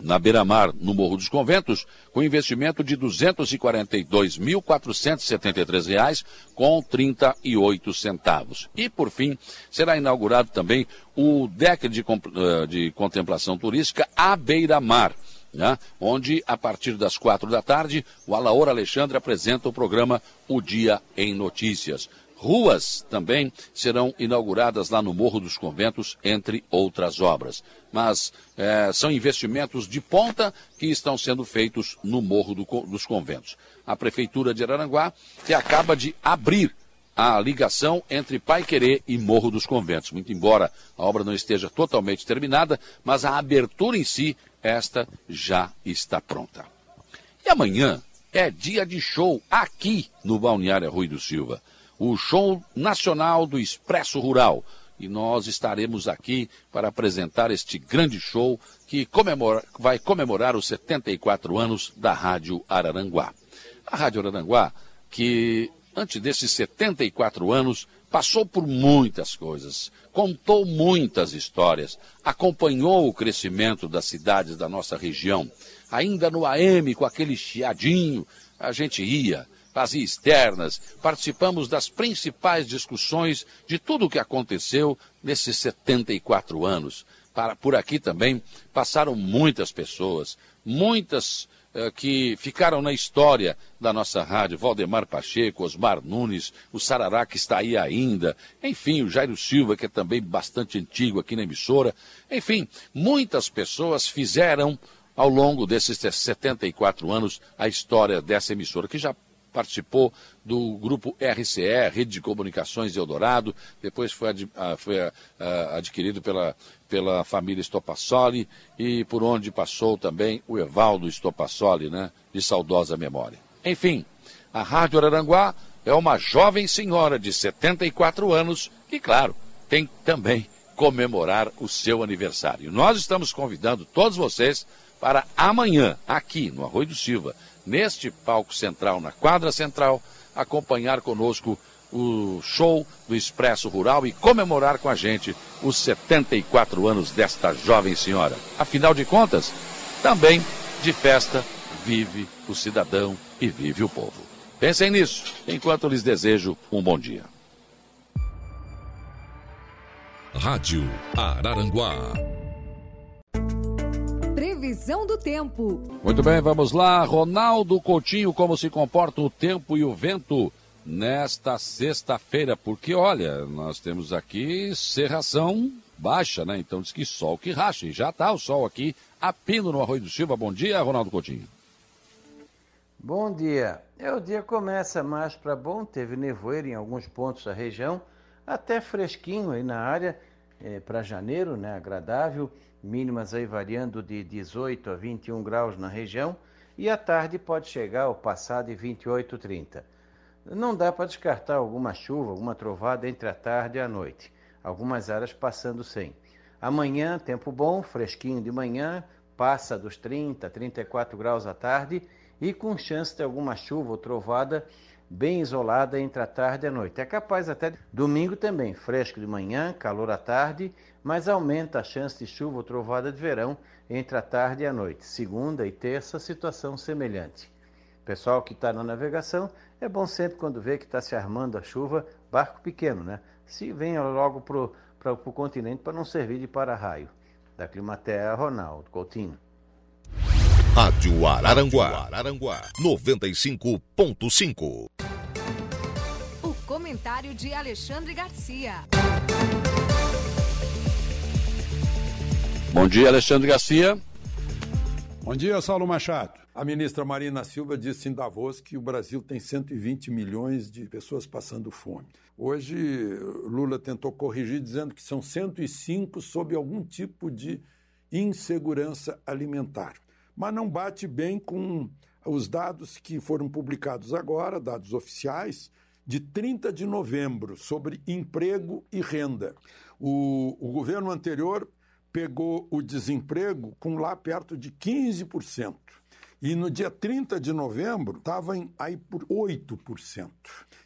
na beira-mar, no Morro dos Conventos, com investimento de R$ 242.473,38. com 38 centavos. E, por fim, será inaugurado também o deck de, eh, de contemplação turística à beira-mar. Né? onde, a partir das quatro da tarde, o Alaor Alexandre apresenta o programa O Dia em Notícias. Ruas também serão inauguradas lá no Morro dos Conventos, entre outras obras. Mas é, são investimentos de ponta que estão sendo feitos no Morro do, dos Conventos. A Prefeitura de Araranguá, que acaba de abrir a ligação entre Pai Querer e Morro dos Conventos. Muito embora a obra não esteja totalmente terminada, mas a abertura em si, esta já está pronta. E amanhã, é dia de show aqui no Balneário Rui do Silva. O show nacional do Expresso Rural. E nós estaremos aqui para apresentar este grande show que comemora, vai comemorar os 74 anos da Rádio Araranguá. A Rádio Araranguá, que antes desses 74 anos, passou por muitas coisas, contou muitas histórias, acompanhou o crescimento das cidades da nossa região. Ainda no AM, com aquele chiadinho, a gente ia, fazia externas, participamos das principais discussões de tudo o que aconteceu nesses 74 anos. Para, por aqui também passaram muitas pessoas, muitas eh, que ficaram na história da nossa rádio, Valdemar Pacheco, Osmar Nunes, o Sarará que está aí ainda, enfim, o Jairo Silva, que é também bastante antigo aqui na emissora. Enfim, muitas pessoas fizeram ao longo desses 74 anos a história dessa emissora, que já participou do grupo RCE, Rede de Comunicações Eldorado, depois foi, ad, ah, foi uh, adquirido pela, pela família Stopassoli e por onde passou também o Evaldo Stopassoli, né, de saudosa memória. Enfim, a Rádio Araranguá é uma jovem senhora de 74 anos que, claro, tem também comemorar o seu aniversário. Nós estamos convidando todos vocês para amanhã, aqui no Arroio do Silva, neste palco central, na quadra central, acompanhar conosco o show do Expresso Rural e comemorar com a gente os 74 anos desta jovem senhora. Afinal de contas, também de festa vive o cidadão e vive o povo. Pensem nisso, enquanto lhes desejo um bom dia. Rádio Araranguá. Previsão do tempo. Muito bem, vamos lá. Ronaldo Coutinho, como se comporta o tempo e o vento nesta sexta-feira? Porque, olha, nós temos aqui serração baixa, né? Então diz que sol que racha. E já está o sol aqui a pino no Arroio do Silva. Bom dia, Ronaldo Coutinho. Bom dia. É, o dia começa mais para bom, teve nevoeiro em alguns pontos da região, até fresquinho aí na área, é, para janeiro, né? Agradável mínimas aí variando de 18 a 21 graus na região, e à tarde pode chegar ao passar de 28, 30. Não dá para descartar alguma chuva, alguma trovada entre a tarde e a noite, algumas áreas passando sem. Amanhã, tempo bom, fresquinho de manhã, passa dos 30, 34 graus à tarde e com chance de alguma chuva ou trovada bem isolada entre a tarde e a noite. É capaz até domingo também, fresco de manhã, calor à tarde, mas aumenta a chance de chuva ou trovada de verão entre a tarde e a noite. Segunda e terça, situação semelhante. Pessoal que está na navegação, é bom sempre quando vê que está se armando a chuva, barco pequeno, né? Se venha logo para o continente para não servir de para-raio. Da Climatea, Ronaldo Coutinho. Rádio Araranguá, Araranguá 95.5. Comentário de Alexandre Garcia. Bom dia, Alexandre Garcia. Bom dia, Saulo Machado. A ministra Marina Silva disse em Davos que o Brasil tem 120 milhões de pessoas passando fome. Hoje, Lula tentou corrigir dizendo que são 105 sob algum tipo de insegurança alimentar mas não bate bem com os dados que foram publicados agora, dados oficiais, de 30 de novembro, sobre emprego e renda. O, o governo anterior pegou o desemprego com lá perto de 15%. E no dia 30 de novembro estava aí por 8%.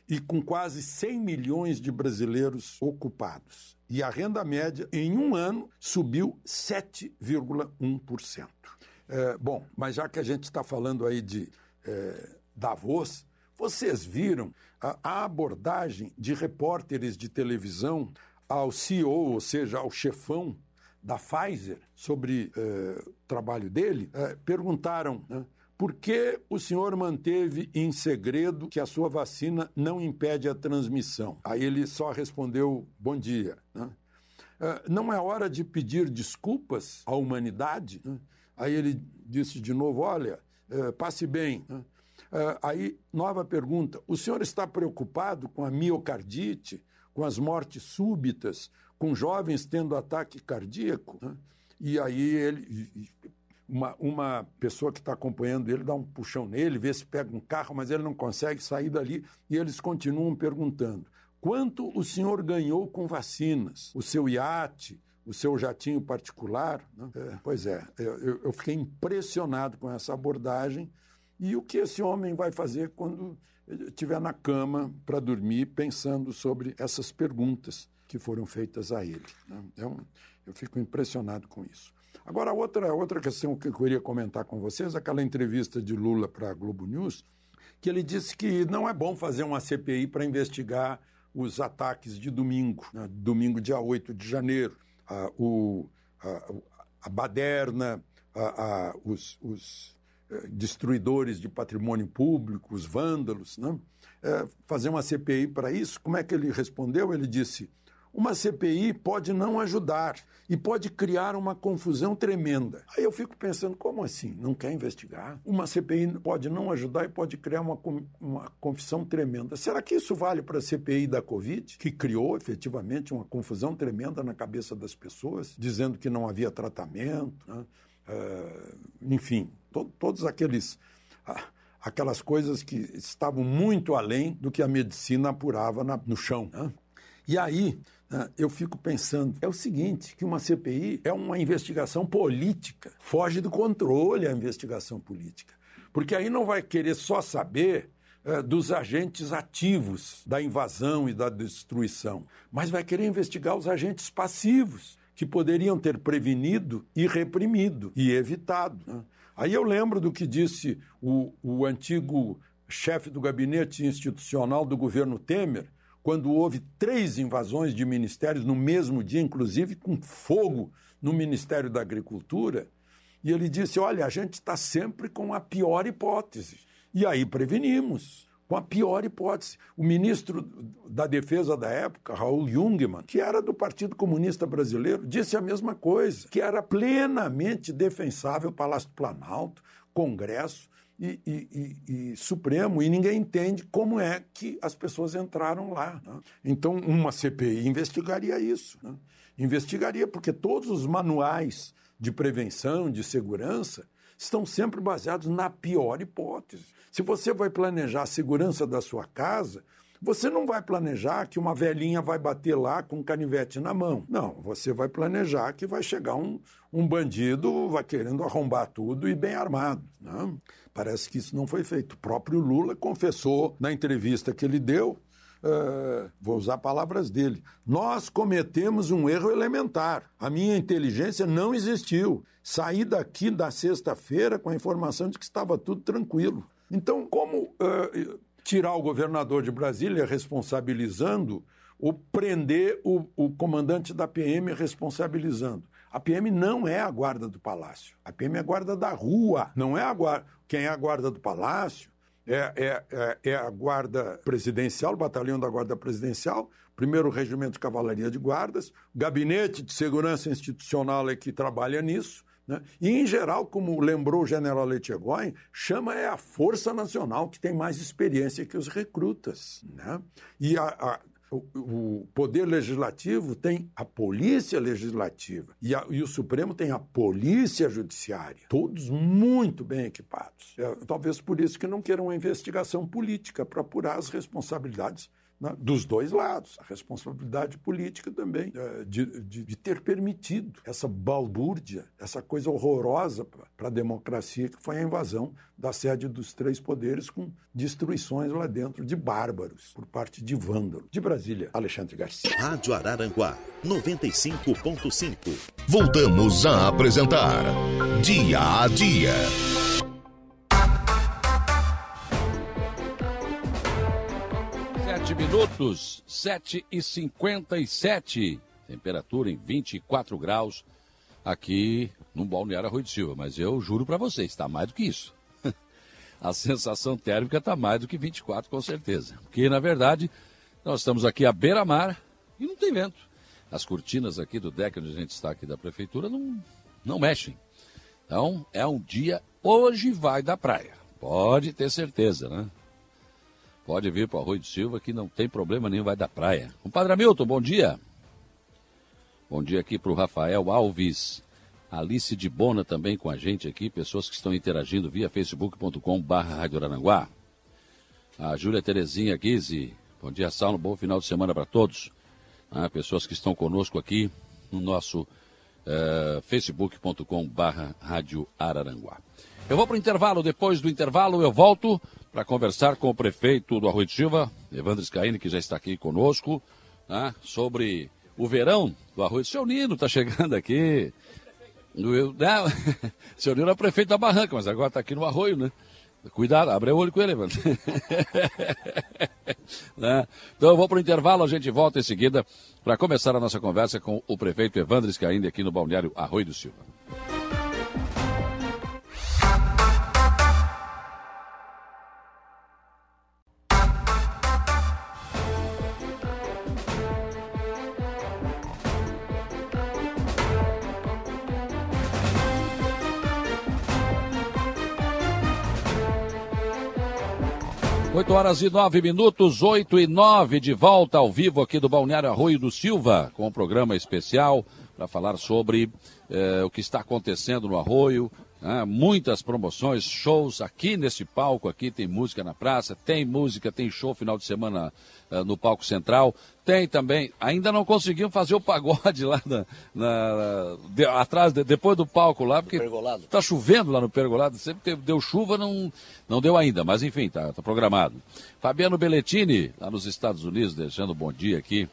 E com quase 100 milhões de brasileiros ocupados. E a renda média, em um ano, subiu 7,1%. É, bom, mas já que a gente está falando aí de é, Davos, vocês viram a, abordagem de repórteres de televisão ao CEO, ou seja, ao chefão da Pfizer, sobre é, o trabalho dele? É, perguntaram né, por que o senhor manteve em segredo que a sua vacina não impede a transmissão? Aí ele só respondeu: bom dia. Né? É, não é hora de pedir desculpas à humanidade? Né? Aí ele disse de novo: olha, passe bem. Né? É, aí, nova pergunta: o senhor está preocupado com a miocardite, com as mortes súbitas, com jovens tendo ataque cardíaco? E aí ele uma, uma pessoa que está acompanhando ele dá um puxão nele, vê se pega um carro, mas ele não consegue sair dali e eles continuam perguntando: quanto o senhor ganhou com vacinas? O seu iate? O seu jatinho particular? Né? É, pois é, eu, eu fiquei impressionado com essa abordagem e o que esse homem vai fazer quando estiver na cama para dormir pensando sobre essas perguntas que foram feitas a ele. Né? Eu, eu fico impressionado com isso. Agora, outra, outra questão que eu queria comentar com vocês, aquela entrevista de Lula para a Globo News, que ele disse que não é bom fazer uma CPI para investigar os ataques de domingo, né? domingo dia 8 de janeiro, a, o, a, a baderna, a, a os, os destruidores de patrimônio público, os vândalos, né? É, fazer uma CPI para isso. Como é que ele respondeu? Ele disse uma CPI pode não ajudar e pode criar uma confusão tremenda. Aí eu fico pensando, como assim? Não quer investigar? Uma CPI pode não ajudar e pode criar uma, uma confusão tremenda. Será que isso vale para a CPI da Covid, que criou efetivamente uma confusão tremenda na cabeça das pessoas, dizendo que não havia tratamento, né? Uh, enfim, to todos aqueles. Aquelas coisas que estavam muito além do que a medicina apurava na, no chão. Né? E aí, né, eu fico pensando, é o seguinte, que uma CPI é uma investigação política, foge do controle a investigação política. Porque aí não vai querer só saber é, dos agentes ativos da invasão e da destruição, mas vai querer investigar os agentes passivos, que poderiam ter prevenido e reprimido e evitado. Né? Aí eu lembro do que disse o, o antigo chefe do gabinete institucional do governo Temer, quando houve três invasões de ministérios no mesmo dia, inclusive com fogo no Ministério da Agricultura, e ele disse: Olha, a gente está sempre com a pior hipótese. E aí prevenimos, com a pior hipótese. O ministro da Defesa da época, Raul Jungmann, que era do Partido Comunista Brasileiro, disse a mesma coisa, que era plenamente defensável Palácio do Planalto, Congresso, e, e, e, Supremo e ninguém entende como é que as pessoas entraram lá. Né? Então, uma CPI investigaria isso. Né? Investigaria, porque todos os manuais de prevenção, de segurança, estão sempre baseados na pior hipótese. Se você vai planejar a segurança da sua casa, você não vai planejar que uma velhinha vai bater lá com um canivete na mão. Não, você vai planejar que vai chegar um, um bandido, vai querendo arrombar tudo e bem armado. Né? Parece que isso não foi feito. O próprio Lula confessou na entrevista que ele deu, uh, vou usar palavras dele, nós cometemos um erro elementar. A minha inteligência não existiu. Saí daqui da sexta-feira com a informação de que estava tudo tranquilo. Então, como uh, tirar o governador de Brasília responsabilizando ou prender o, o comandante da PM responsabilizando? A PM não é a guarda do palácio. A PM é a guarda da rua, não é a guarda. Quem é a guarda do palácio é, é, é, é a guarda presidencial, o batalhão da guarda presidencial, primeiro regimento de cavalaria de guardas, o gabinete de segurança institucional é que trabalha nisso. Né? E, em geral, como lembrou o general Letchegoin, chama é a Força Nacional, que tem mais experiência que os recrutas. Né? E a, a, o, Poder Legislativo tem a Polícia Legislativa e, a, e, o Supremo tem a Polícia Judiciária, todos muito bem equipados. É, talvez por isso que não queiram uma investigação política para apurar as responsabilidades né, dos dois lados. A responsabilidade política também é, de, de, de, ter permitido essa balbúrdia, essa coisa horrorosa para a democracia, que foi a invasão da sede dos três poderes com destruições lá dentro de bárbaros por parte de vândalos. De Brasília, Alexandre Garcia. Rádio Araranguá, 95.5. Voltamos a apresentar Dia a Dia. Minutos, 7 e 57 Temperatura em 24 graus aqui no Balneário Arroio de Silva. Mas eu juro para vocês, está mais do que isso. [laughs] A sensação térmica está mais do que 24, com certeza. Porque, na verdade, nós estamos aqui à beira-mar e não tem vento. As cortinas aqui do deck onde a gente está aqui da prefeitura não, não mexem. Então, é um dia, hoje vai da praia. Pode ter certeza, né? Pode vir para o Arroio de Silva que não tem problema nenhum, vai da praia. Compadre Hamilton, bom dia. Bom dia aqui para o Rafael Alves. Alice de Bona também com a gente aqui, pessoas que estão interagindo via facebook.com barra. A Júlia Terezinha Guise, bom dia, Saulo, bom final de semana para todos. Ah, pessoas que estão conosco aqui no nosso uh, facebook.com barra. Eu vou para o intervalo, depois do intervalo eu volto para conversar com o prefeito do Arroio de Silva, Evandro Scaini, que já está aqui conosco, né, sobre o verão do Arroio. Seu Nino está chegando aqui. Eu, né? [laughs] Seu Nino é prefeito da Barranca, mas agora está aqui no Arroio, né? Cuidado, abre o olho com ele, Evandro. [laughs] né? Então eu vou para o intervalo, a gente volta em seguida para começar a nossa conversa com o prefeito Evandro Scaini aqui no Balneário Arroio do Silva. Horas e 9 minutos, 8 e 9, de volta ao vivo aqui do Balneário Arroio do Silva, com um programa especial para falar sobre eh, o que está acontecendo no Arroio, né? muitas promoções, shows aqui nesse palco, aqui tem música na praça, tem música, tem show final de semana uh, no palco central, tem também, ainda não conseguimos fazer o pagode [laughs] lá na, na de, atrás, de, depois do palco lá, porque está chovendo lá no pergolado, sempre teve, deu chuva, não, não deu ainda, mas enfim, está tá programado. Fabiano Belletini, lá nos Estados Unidos, deixando um bom dia aqui.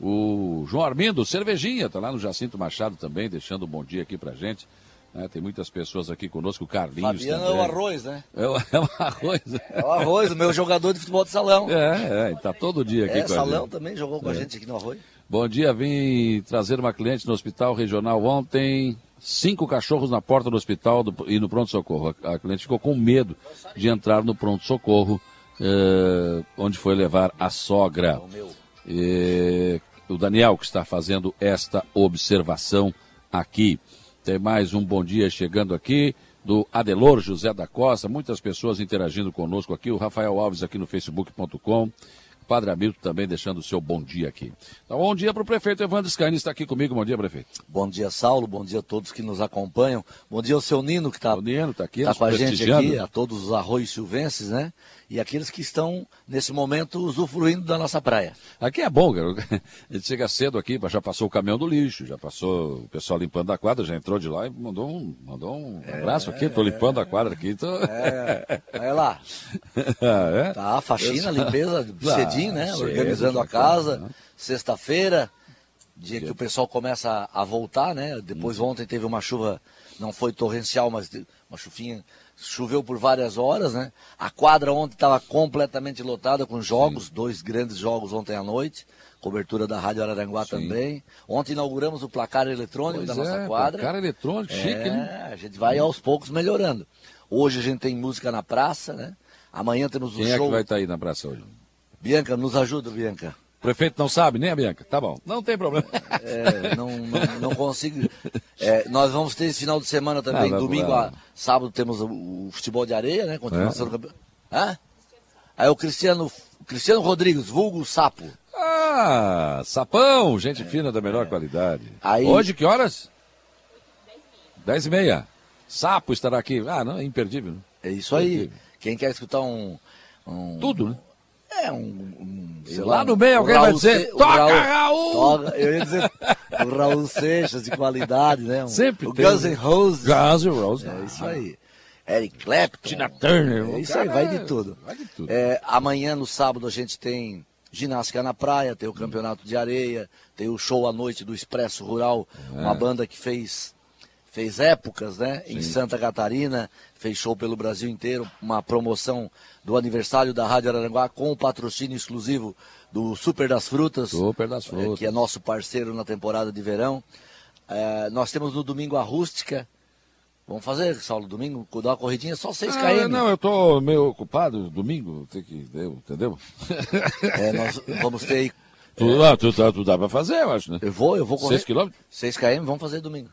O João Armindo, cervejinha, está lá no Jacinto Machado também, deixando um bom dia aqui pra gente. É, tem muitas pessoas aqui conosco, o Carlinhos Fabiano também. é o arroz, né? É o, é o arroz. É o arroz, o meu jogador de futebol de salão. É, é, está todo dia aqui é, com salão a gente. também jogou com É. a gente aqui no arroz. Bom dia, vim trazer uma cliente no hospital regional ontem. Cinco cachorros na porta do hospital do- e no pronto-socorro. A, a cliente ficou com medo de entrar no pronto-socorro, eh, onde foi levar a sogra. Meu. E o Daniel que está fazendo esta observação aqui. Tem mais um bom dia chegando aqui do Adelor José da Costa, muitas pessoas interagindo conosco aqui, o Rafael Alves aqui no facebook.com, Padre Hamilton também deixando o seu bom dia aqui. Então, bom dia para o prefeito Evandro Scaini, está aqui comigo, bom dia prefeito. Bom dia, Saulo. Bom dia a todos que nos acompanham. Bom dia ao seu Nino, que está está aqui, tá com a gente aqui, a todos os arroios silvenses, né? E aqueles que estão, nesse momento, usufruindo da nossa praia. Aqui é bom, cara. A gente chega cedo aqui, já passou o caminhão do lixo, já passou o pessoal limpando a quadra, já entrou de lá e mandou um, mandou um abraço aqui. Estou limpando a quadra aqui. Tô... É, olha lá. [laughs] é? Tá, faxina, limpeza, Ah, né? cedo, Organizando a casa. tá, né? Sexta-feira, dia que o pessoal começa a voltar, né? Depois Uhum. ontem teve uma chuva, não foi torrencial, mas uma chuvinha, choveu por várias horas, né? A quadra ontem estava completamente lotada com jogos, dois grandes jogos ontem à noite. Cobertura da Rádio Araranguá também. Ontem inauguramos o placar eletrônico Pois da nossa é, quadra. placar eletrônico, chique, é, né? A gente vai aos poucos melhorando. Hoje a gente tem música na praça, né? Amanhã temos o Quem é show. que vai estar aí na praça hoje? Bianca, nos ajuda, Bianca. O prefeito não sabe, nem a Bianca? Tá bom, não tem problema. É, não, não, não consigo. É, nós vamos ter esse final de semana também, Ah, domingo a sábado temos o, o futebol de areia, né? Continuação É. do campeonato. Hã? Aí o Cristiano, o Cristiano Rodrigues, vulgo Sapo. Ah, sapão, gente fina da melhor qualidade. Aí- Hoje, que horas? Dez e meia. Sapo estará aqui. Ah, não, é imperdível. né? É isso aí. Incrível. Quem quer escutar um. um Tudo, né? É um. um sei Lá lá, no meio alguém vai Raul dizer, Se- o "Toca, Raul!" Toca, eu ia dizer, o Raul Seixas de qualidade, né? Um- Sempre O tem, Guns né? N' Roses. Guns N' Roses. É isso aí. Eric Clapton. Tina Turner. É isso aí, vai de tudo. Vai de tudo. É, amanhã, no sábado, a gente tem ginástica na praia, tem o campeonato de areia, tem o show à noite do Expresso Rural, É. uma banda que fez, fez épocas, né? Em Santa Catarina, fez show pelo Brasil inteiro, uma promoção do aniversário da Rádio Araranguá com o patrocínio exclusivo do Super das Frutas. Super das é, Frutas. que é nosso parceiro na temporada de verão. É, nós temos no domingo a rústica. Vamos fazer, Saulo, domingo, dar uma corridinha só 6 Ah, km. não, eu tô meio ocupado, domingo, tem que, eu, entendeu? [laughs] É, nós vamos ter aí. Tu, ah, tu, tu, tu dá pra fazer, eu acho, né? Eu vou, eu vou correr. 6 quilômetros? 6 km, vamos fazer domingo.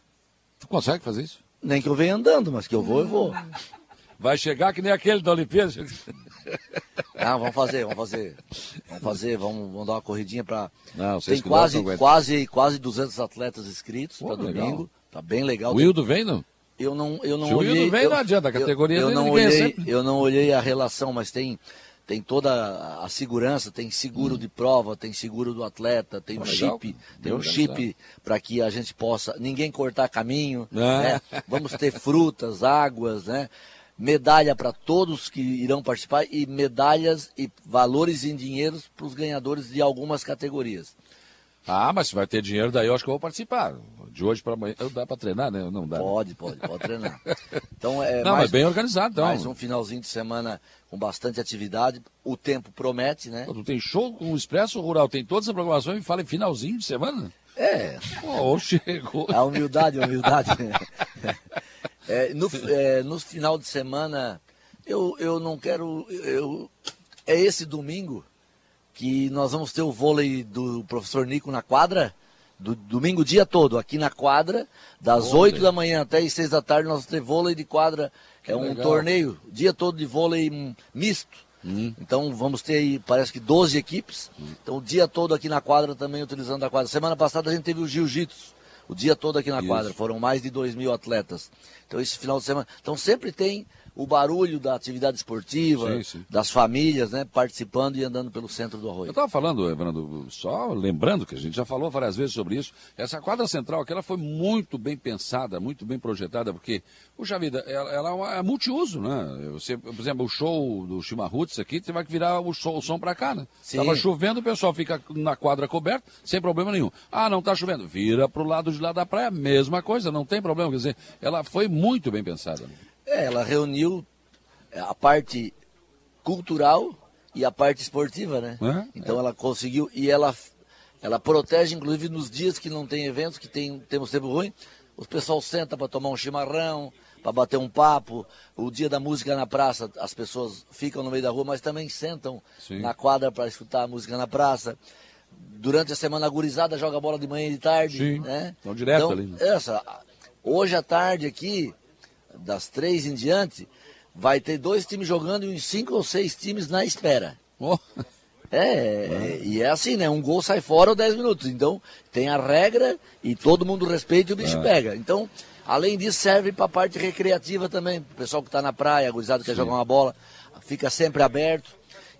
Tu consegue fazer isso? Nem que eu venha andando, mas que eu vou, eu vou. Vai chegar que nem aquele da Olimpíada. [laughs] Não, vamos fazer, vamos fazer. Vamos fazer, vamos, vamos dar uma corridinha para. Tem quase, quase, quase 200 atletas inscritos para domingo. Tá bem legal. O Wildo vem, não? Eu não, eu não Se o olhei. Wildo vem, eu, não adianta, a categoria eu, eu não ganha olhei, eu não olhei a relação, mas tem, tem toda a segurança, tem seguro de prova, tem seguro do atleta, tem um Hum. Legal. chip, tem um chip para que a gente possa ninguém cortar caminho, Ah. né? Vamos ter frutas, águas, né? Medalha para todos que irão participar e medalhas e valores em dinheiros para os ganhadores de algumas categorias. Ah, mas se vai ter dinheiro, daí eu acho que eu vou participar. De hoje para amanhã. Dá para treinar, né? Não dá. né? Pode, pode, pode treinar. [laughs] Então é Não, mais, mas bem organizado, então. mais um finalzinho de semana com bastante atividade. O tempo promete, né? Tu tem show com o Expresso Rural, tem toda essa programação e fala em finalzinho de semana? É, Pô, [laughs] chegou. a humildade, a humildade. [laughs] É, no, é, no final de semana, eu, eu não quero. Eu, é esse domingo que nós vamos ter o vôlei do professor Nico na quadra. Do, domingo dia todo, aqui na quadra, das Vôlei. 8 da manhã até as 6 da tarde, nós vamos ter vôlei de quadra. Que é um legal. torneio, dia todo de vôlei hum, misto. Então vamos ter aí, parece que 12 equipes. Então o dia todo aqui na quadra também utilizando a quadra. Semana passada a gente teve o jiu-jitsu. O dia todo aqui na Isso. quadra. Foram mais de 2 mil atletas. Então esse final de semana. Então sempre tem o barulho da atividade esportiva, Sim, sim. das famílias, né? Participando e andando pelo centro do Eu arroio. estava falando, Evandro, só lembrando que a gente já falou várias vezes sobre isso. Essa quadra central aqui, ela foi muito bem pensada, muito bem projetada, porque, puxa vida, ela, ela é, uma- é multiuso, né? Você, por exemplo, o show do Chimarruts aqui, você vai virar o, show- o som para cá, né? Sim. Tava chovendo, o pessoal fica na quadra coberta, sem problema nenhum. Ah, não está chovendo, vira pro lado de lá da praia, mesma coisa, não tem problema. Quer dizer, ela foi muito bem pensada. né? É, ela reuniu a parte cultural e a parte esportiva, né? É, então ela conseguiu e ela ela protege inclusive nos dias que não tem eventos, que tem temos tempo ruim, os pessoal senta para tomar um chimarrão, para bater um papo. O dia da música na praça, as pessoas ficam no meio da rua, mas também sentam Sim. na quadra para escutar a música na praça. Durante a semana a gurizada joga bola de manhã e de tarde, Sim, né? estão direto então, ali, né? Essa, hoje à tarde aqui, das três em diante, vai ter dois times jogando e uns cinco ou seis times na espera. Oh, É, é, e é assim, né? Um gol sai fora ou 10 minutos. Então, tem a regra e todo mundo respeita e o bicho É. pega. Então, além disso, serve para a parte recreativa também. O pessoal que está na praia, a gurizada que quer jogar uma bola, fica sempre aberto.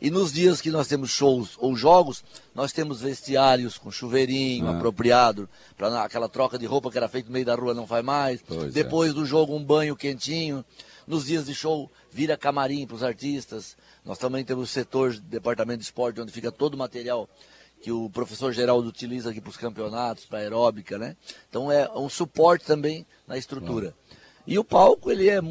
E nos dias que nós temos shows ou jogos, nós temos vestiários com chuveirinho É. apropriado, para aquela troca de roupa que era feita no meio da rua não faz mais. Pois é. Depois do jogo, um banho quentinho. Nos dias de show, vira camarim para os artistas. Nós também temos o setor de departamento de esporte, onde fica todo o material que o professor Geraldo utiliza aqui para os campeonatos, para aeróbica, né? Então é um suporte também na estrutura. E o palco, ele é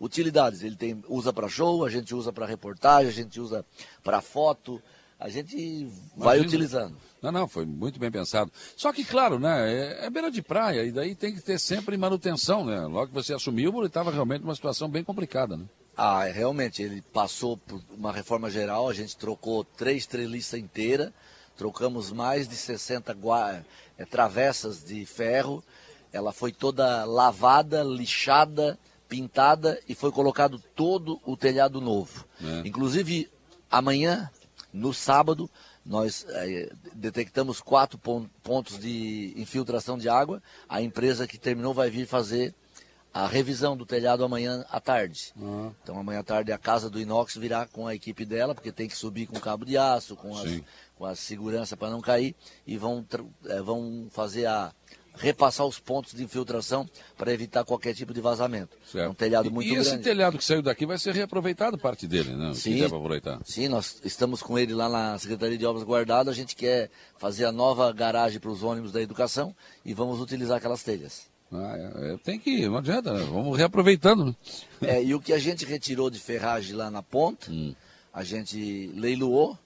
multi-utilidades. Ele tem, usa para show, a gente usa para reportagem, a gente usa para foto, a gente vai Imagina. utilizando. Não, não, foi muito bem pensado. Só que, claro, né, é, é beira de praia, e daí tem que ter sempre manutenção, né? Logo que você assumiu, ele estava realmente numa situação bem complicada, né? Ah, é, realmente, ele passou por uma reforma geral, a gente trocou três treliças inteiras, trocamos mais de 60 gua- eh, travessas de ferro, ela foi toda lavada, lixada, pintada e foi colocado todo o telhado novo. É. Inclusive, amanhã, no sábado, nós eh, detectamos quatro pon- pontos de infiltração de água. A empresa que terminou vai vir fazer a revisão do telhado amanhã à tarde. Então amanhã à tarde a casa do inox virá com a equipe dela, porque tem que subir com cabo de aço, com, as, com a segurança para não cair, e vão, eh, vão fazer a repassar os pontos de infiltração para evitar qualquer tipo de vazamento. É um telhado E- muito e, esse grande. telhado que saiu daqui vai ser reaproveitado parte dele, né? Sim. aproveitar. Sim, nós estamos com ele lá na Secretaria de Obras Guardado. A gente quer fazer a nova garagem para os ônibus da educação e vamos utilizar aquelas telhas. Ah, é, é, tem que ir, não adianta, né? Vamos reaproveitando. né? É, e o que a gente retirou de ferragem lá na ponta, Hum. a gente leiloou.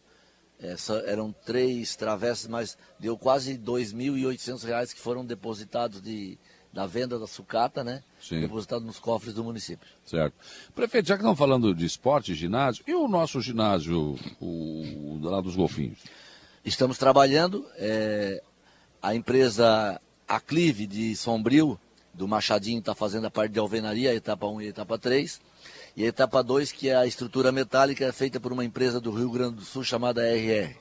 Essa, eram três travessas, mas deu quase 2.800 reais que foram depositados de, da venda da sucata, né? Sim. Depositados nos cofres do município. Certo. Prefeito, já que estamos falando de esporte, ginásio, e o nosso ginásio, o, lá dos golfinhos? Estamos trabalhando, é, a empresa Aclive de Sombrio, do Machadinho, está fazendo a parte de alvenaria, etapa 1 e etapa 3. E a etapa 2, que é a estrutura metálica, é feita por uma empresa do Rio Grande do Sul chamada RR.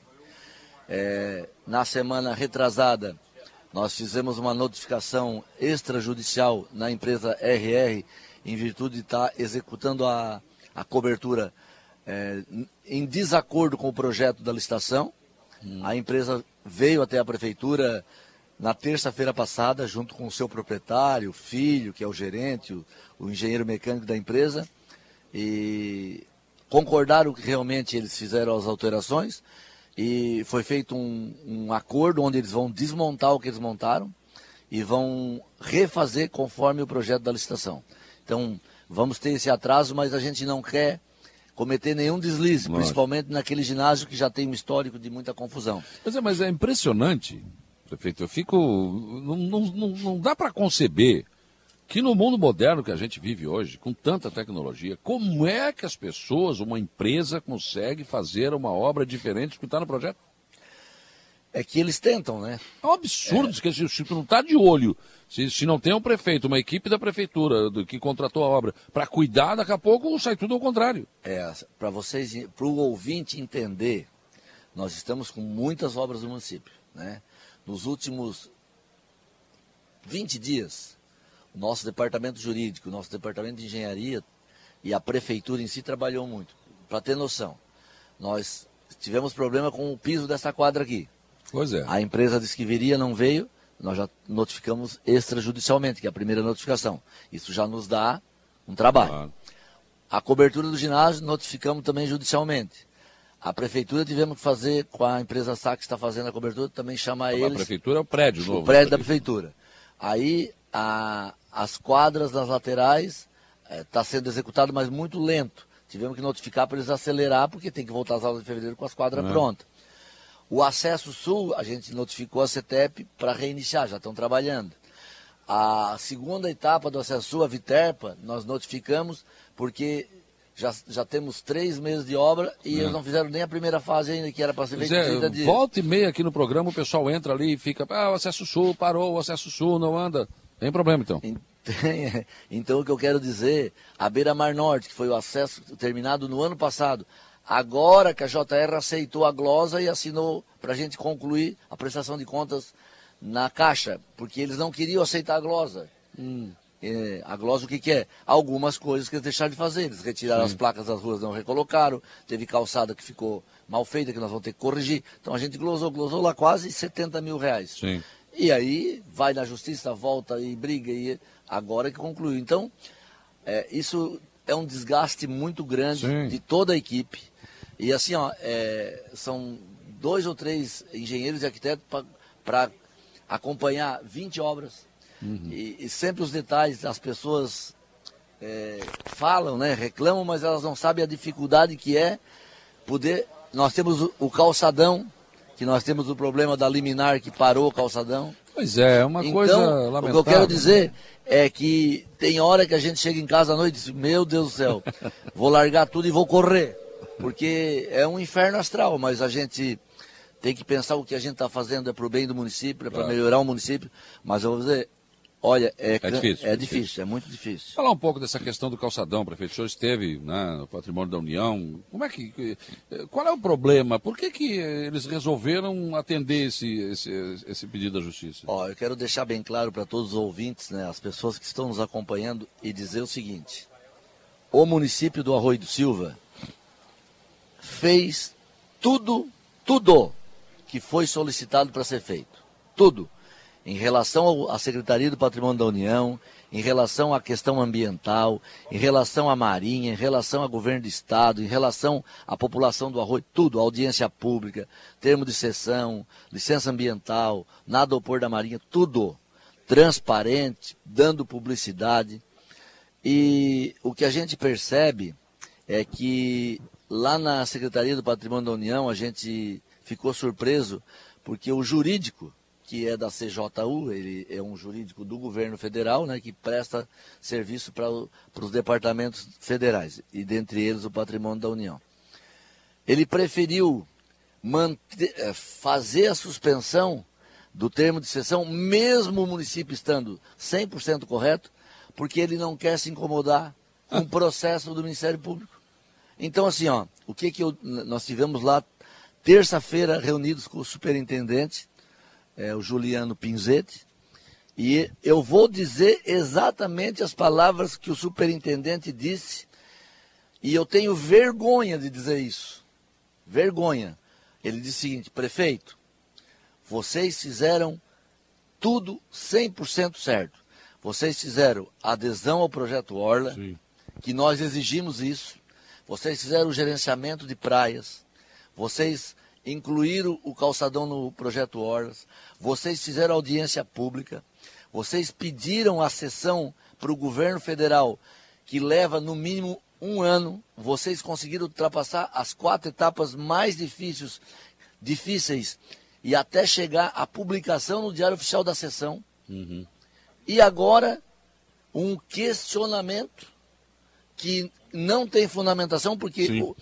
É, na semana retrasada, Nós fizemos uma notificação extrajudicial na empresa RR em virtude de estar executando a, a cobertura é, em desacordo com o projeto da licitação. Hum. A empresa veio até a prefeitura na terça-feira passada, junto com o seu proprietário, o filho, que é o gerente, o, o engenheiro mecânico da empresa, e concordaram que realmente eles fizeram as alterações e foi feito um, um acordo onde eles vão desmontar o que eles montaram e vão refazer conforme o projeto da licitação. Então, vamos ter esse atraso, mas a gente não quer cometer nenhum deslize, principalmente naquele ginásio que já tem um histórico de muita confusão. Mas é, mas é impressionante, prefeito, eu fico. Não, não, não dá para conceber que no mundo moderno que a gente vive hoje, com tanta tecnologia, como é que as pessoas, uma empresa, consegue fazer uma obra diferente do que está no projeto? É que eles tentam, né? É um absurdo, é. que se não está de olho, se, se não tem um prefeito, uma equipe da prefeitura do, que contratou a obra para cuidar, daqui a pouco sai tudo ao contrário. É, para vocês, para o ouvinte entender, nós estamos com muitas obras no município, né? Nos últimos 20 dias, o nosso departamento jurídico, o nosso departamento de engenharia e a prefeitura em si trabalhou muito. Para ter noção, nós tivemos problema com o piso dessa quadra aqui. Pois é. A empresa disse que viria, não veio. Nós já notificamos extrajudicialmente, que é a primeira notificação. Isso já nos dá um trabalho. Claro. A cobertura do ginásio notificamos também judicialmente. A prefeitura tivemos que fazer com a empresa SAC que está fazendo a cobertura, também chamar a eles. A prefeitura é o prédio novo. O prédio da prefeitura. Aí a, as quadras das laterais está eh, é, sendo executado, mas muito lento. Tivemos que notificar para eles acelerar, porque tem que voltar às aulas de fevereiro com as quadras é. prontas. O acesso sul, a gente notificou a CETEP para reiniciar, já estão trabalhando. A segunda etapa do acesso sul, a Viterpa, nós notificamos porque já, já temos três meses de obra e é. eles não fizeram nem a primeira fase ainda, que era para ser feita é, dias. Volta e meia aqui no programa, o pessoal entra ali e fica, ah, o acesso sul parou, o acesso sul não anda. Tem problema então. [laughs] Então o que eu quero dizer, a Beira Mar Norte, que foi o acesso terminado no ano passado, agora que a JR aceitou a glosa e assinou para a gente concluir a prestação de contas na Caixa, porque eles não queriam aceitar a glosa. Hum. É, a glosa o que, que, é? Algumas coisas que eles deixaram de fazer. Eles retiraram Sim. as placas das ruas, não recolocaram. Teve calçada que ficou mal feita, que nós vamos ter que corrigir. Então a gente glosou, glosou lá quase 70 mil reais. Sim. E aí vai na justiça, volta e briga, e agora que concluiu. Então, é, isso é um desgaste muito grande Sim. de toda a equipe. E assim, ó, é, são dois ou três engenheiros e arquitetos para acompanhar 20 obras. Uhum. E, e, sempre os detalhes, as pessoas é, falam, né, reclamam, mas elas não sabem a dificuldade que é poder. Nós temos o, o calçadão que nós temos o problema da liminar que parou o calçadão. Pois é, é uma então, coisa lamentável. O que eu quero dizer é que tem hora que a gente chega em casa à noite e diz, meu Deus do céu, [laughs] vou largar tudo e vou correr. Porque é um inferno astral, mas a gente tem que pensar o que a gente está fazendo é para o bem do município, é para claro. melhorar o município. Mas eu vou dizer, Olha, é, é, difícil, é difícil, é muito difícil. Falar um pouco dessa questão do calçadão, prefeito. O senhor esteve né, no patrimônio da União. Como é que. Qual é o problema? Por que, que eles resolveram atender esse, esse, esse pedido da justiça? Ó, eu quero deixar bem claro para todos os ouvintes, né, as pessoas que estão nos acompanhando, e dizer o seguinte: o município do Arroio do Silva fez tudo, tudo que foi solicitado para ser feito. Tudo em relação à Secretaria do Patrimônio da União, em relação à questão ambiental, em relação à Marinha, em relação ao governo do Estado, em relação à população do Arroio, tudo, audiência pública, termo de sessão, licença ambiental, nada opor da Marinha, tudo transparente, dando publicidade. E o que a gente percebe é que lá na Secretaria do Patrimônio da União a gente ficou surpreso porque o jurídico que é da CJU, ele é um jurídico do governo federal, né, que presta serviço para os departamentos federais, e dentre eles o patrimônio da União. Ele preferiu manter, eh, fazer a suspensão do termo de sessão, mesmo o município estando 100% correto, porque ele não quer se incomodar com o processo do Ministério Público. Então, assim, ó, o que, que eu, nós tivemos lá terça-feira reunidos com o superintendente, é o Juliano Pinzetti, e eu vou dizer exatamente as palavras que o superintendente disse, e eu tenho vergonha de dizer isso. Vergonha. Ele disse o seguinte: prefeito, vocês fizeram tudo 100% certo. Vocês fizeram adesão ao projeto Orla, Sim. que nós exigimos isso. Vocês fizeram o gerenciamento de praias. Vocês incluíram o calçadão no projeto Orlas. Vocês fizeram audiência pública. Vocês pediram a sessão para o governo federal, que leva no mínimo um ano. Vocês conseguiram ultrapassar as quatro etapas mais difíceis, difíceis e até chegar à publicação no Diário Oficial da Sessão. Uhum. E agora, um questionamento que não tem fundamentação, porque o,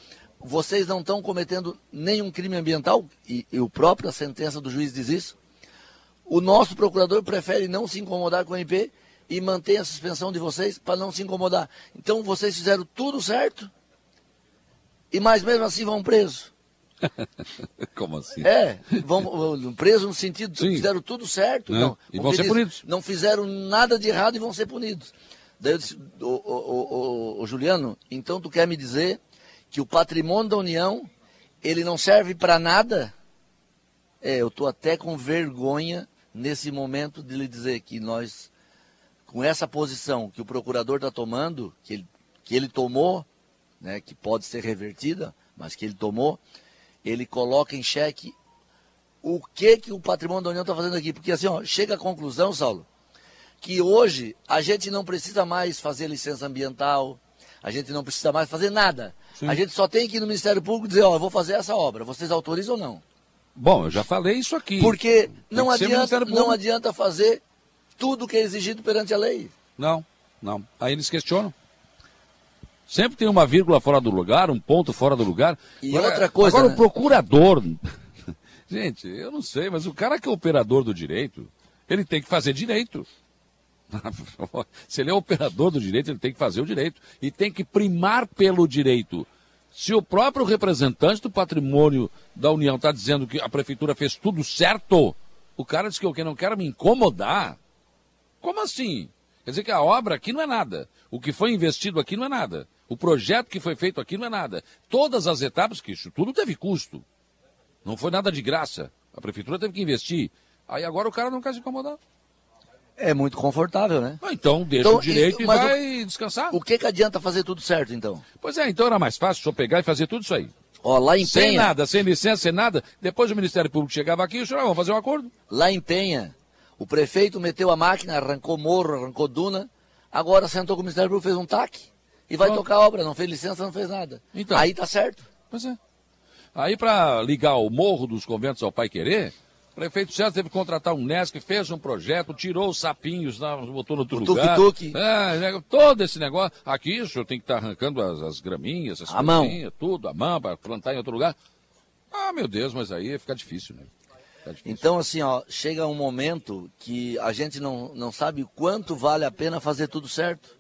vocês não estão cometendo nenhum crime ambiental, e, e o próprio a sentença do juiz diz isso. O nosso procurador prefere não se incomodar com o MP e manter a suspensão de vocês para não se incomodar. Então vocês fizeram tudo certo, e mais mesmo assim vão presos. [laughs] Como assim? É, vão presos no sentido que fizeram tudo certo. Não, não e vão ser punidos. Não fizeram nada de errado e vão ser punidos. Daí eu disse, o Juliano, então tu quer me dizer que o patrimônio da União, ele não serve para nada? É, eu estou até com vergonha nesse momento de lhe dizer que nós, com essa posição que o procurador está tomando, que ele, que ele tomou, né, que pode ser revertida, mas que ele tomou, ele coloca em xeque o que, que o patrimônio da União está fazendo aqui. Porque assim, ó, chega à conclusão, Saulo, que hoje a gente não precisa mais fazer licença ambiental, a gente não precisa mais fazer nada. Sim. A gente só tem que ir no Ministério Público dizer, ó, eu vou fazer essa obra, vocês autorizam ou não? Bom, eu já falei isso aqui. Porque não adianta, não adianta fazer tudo que é exigido perante a lei. Não, não. Aí eles questionam. Sempre tem uma vírgula fora do lugar, um ponto fora do lugar. E agora, outra coisa. Agora né? o procurador. [laughs] Gente, eu não sei, mas o cara que é operador do direito, ele tem que fazer direito. Se ele é operador do direito, ele tem que fazer o direito. E tem que primar pelo direito. Se o próprio representante do patrimônio da União está dizendo que a prefeitura fez tudo certo, o cara diz que eu não quero me incomodar. Como assim? Quer dizer que a obra aqui não é nada. O que foi investido aqui não é nada. O projeto que foi feito aqui não é nada. Todas as etapas, que isso tudo teve custo. Não foi nada de graça. A prefeitura teve que investir. Aí agora o cara não quer se incomodar. É muito confortável, né? Ah, então deixa então, o direito e, vai o, descansar. O que, que adianta fazer tudo certo, então? Pois é, então era mais fácil só pegar e fazer tudo isso aí. Ó, lá em Penha... Sem nada, sem licença, sem nada. Depois o Ministério Público chegava aqui e o senhor, ah, vamos fazer um acordo. Lá em Penha, o prefeito meteu a máquina, arrancou morro, arrancou duna, agora sentou com o Ministério Público, fez um TAC e vai Pronto. tocar a obra. Não fez licença, não fez nada. Então, Aí tá certo. Pois é. Aí para ligar o morro dos conventos ao Pai Querer, o prefeito César teve que contratar um NESC, fez um projeto, tirou os sapinhos, botou no outro o lugar. Tuk -tuk. É, né, todo esse negócio. Aqui o senhor tem que estar tá arrancando as, as graminhas, as a mão. tudo, a mão, para plantar em outro lugar. Ah, meu Deus, mas aí fica difícil, né? Fica difícil. Então, assim, ó, chega um momento que a gente não, não sabe quanto vale a pena fazer tudo certo.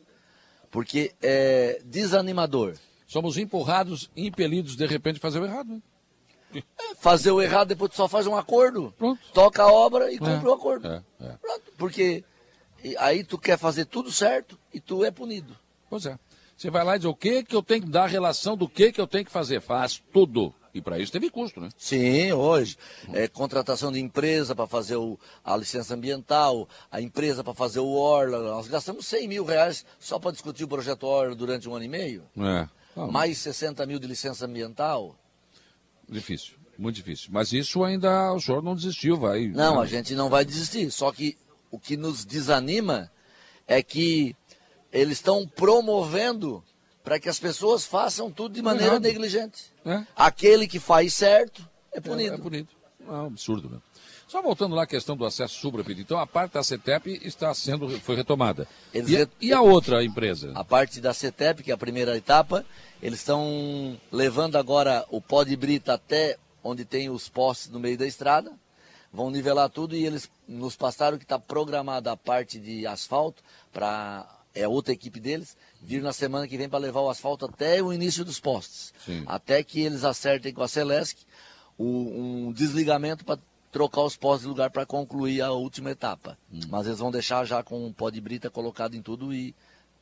Porque é desanimador. Somos empurrados, impelidos de repente a fazer o errado. Né? Fazer o errado, depois tu só faz um acordo. Pronto. Toca a obra e cumpre é, o acordo. É, é. Pronto. Porque aí tu quer fazer tudo certo e tu é punido. Pois é. Você vai lá e diz o que que eu tenho que dar relação do que que eu tenho que fazer. Faz tudo. E para isso teve custo, né? Sim, hoje. É, contratação de empresa para fazer o, a licença ambiental, a empresa para fazer o Orla. Nós gastamos 100 mil reais só para discutir o projeto Orla durante um ano e meio. É. Mais 60 mil de licença ambiental. Difícil, muito difícil. Mas isso ainda o senhor não desistiu, vai. Não, a gente não vai desistir. Só que o que nos desanima é que eles estão promovendo para que as pessoas façam tudo de maneira Errado. negligente. É. Aquele que faz certo é punido. É, é punido. É um absurdo, né? Só voltando lá à questão do acesso subrapito. Então, a parte da CETEP está sendo, foi retomada. Eles e, e, a outra empresa? A parte da CETEP, que é a primeira etapa, eles estão levando agora o pó de brita até onde tem os postes no meio da estrada. Vão nivelar tudo e eles nos passaram que está programada a parte de asfalto para é outra equipe deles, vir na semana que vem para levar o asfalto até o início dos postes. Sim. Até que eles acertem com a Celesc o, um desligamento para trocar os pós de lugar para concluir a última etapa. Hum. Mas eles vão deixar já com o pó de brita colocado em tudo e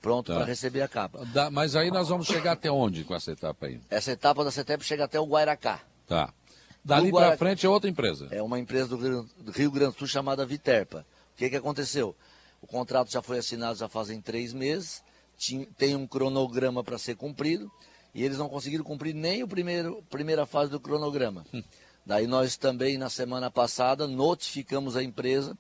pronto Tá. para receber a capa. Dá- mas aí nós vamos chegar até onde com essa etapa aí? Essa etapa da CETEP chega até o Guairacá. Tá. Dali para frente é outra empresa. É uma empresa do Rio, do Rio Grande do Sul chamada Viterpa. O que, que aconteceu? O contrato já foi assinado já fazem três meses, tinha- tem um cronograma para ser cumprido, e eles não conseguiram cumprir nem a primeira fase do cronograma. Daí nós também, na semana passada, notificamos a empresa,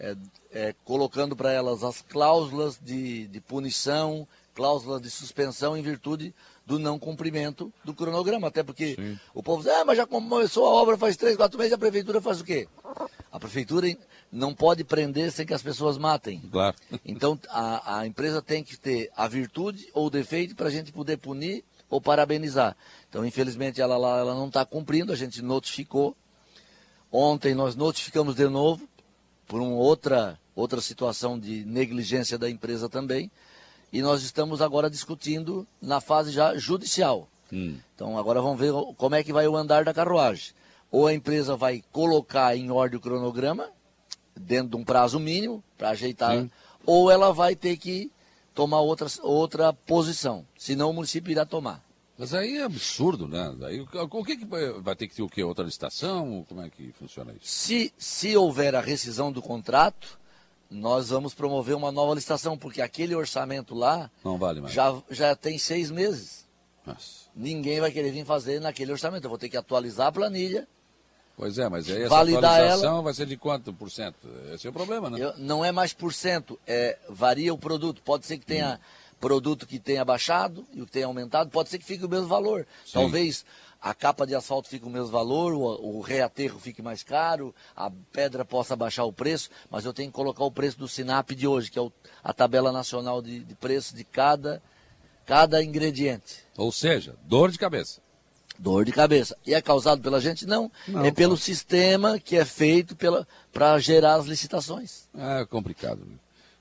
é, é, colocando para elas as cláusulas de, de punição, cláusulas de suspensão em virtude do não cumprimento do cronograma. Até porque Sim. o povo diz, ah, mas já começou a obra faz três, quatro meses, a prefeitura faz o quê? A prefeitura não pode prender sem que as pessoas matem. Claro. Então a, a empresa tem que ter a virtude ou o defeito para a gente poder punir ou parabenizar. Então, infelizmente, ela lá ela não está cumprindo, a gente notificou. Ontem nós notificamos de novo por uma outra, outra situação de negligência da empresa também. E nós estamos agora discutindo na fase já judicial. Hum. Então agora vamos ver como é que vai o andar da carruagem. Ou a empresa vai colocar em ordem o cronograma, dentro de um prazo mínimo, para ajeitar, Sim. ou ela vai ter que tomar outra, outra posição. Senão o município irá tomar. Mas aí é absurdo, né? Daí, o que, que vai vai ter que ter o quê? Outra licitação? Como é que funciona isso? Se, se houver a rescisão do contrato, nós vamos promover uma nova licitação, porque aquele orçamento lá Não vale mais. já, já tem seis meses. Nossa. Ninguém vai querer vir fazer naquele orçamento. Eu vou ter que atualizar a planilha. Pois é, mas aí essa Validar atualização vai ser de quanto por cento? Esse é o problema, né? Eu- não é mais por cento, é, varia o produto. Pode ser que tenha produto que tenha baixado e o que tenha aumentado, pode ser que fique o mesmo valor. Sim. Talvez a capa de asfalto fique o mesmo valor, o, o reaterro fique mais caro, a pedra possa baixar o preço, mas eu tenho que colocar o preço do SINAP de hoje, que é o- a tabela nacional de, de preço de cada, cada ingrediente. Ou seja, dor de cabeça. Dor de cabeça. E é causado pela gente? Não. Não, é pelo sistema que é feito para gerar as licitações. É complicado.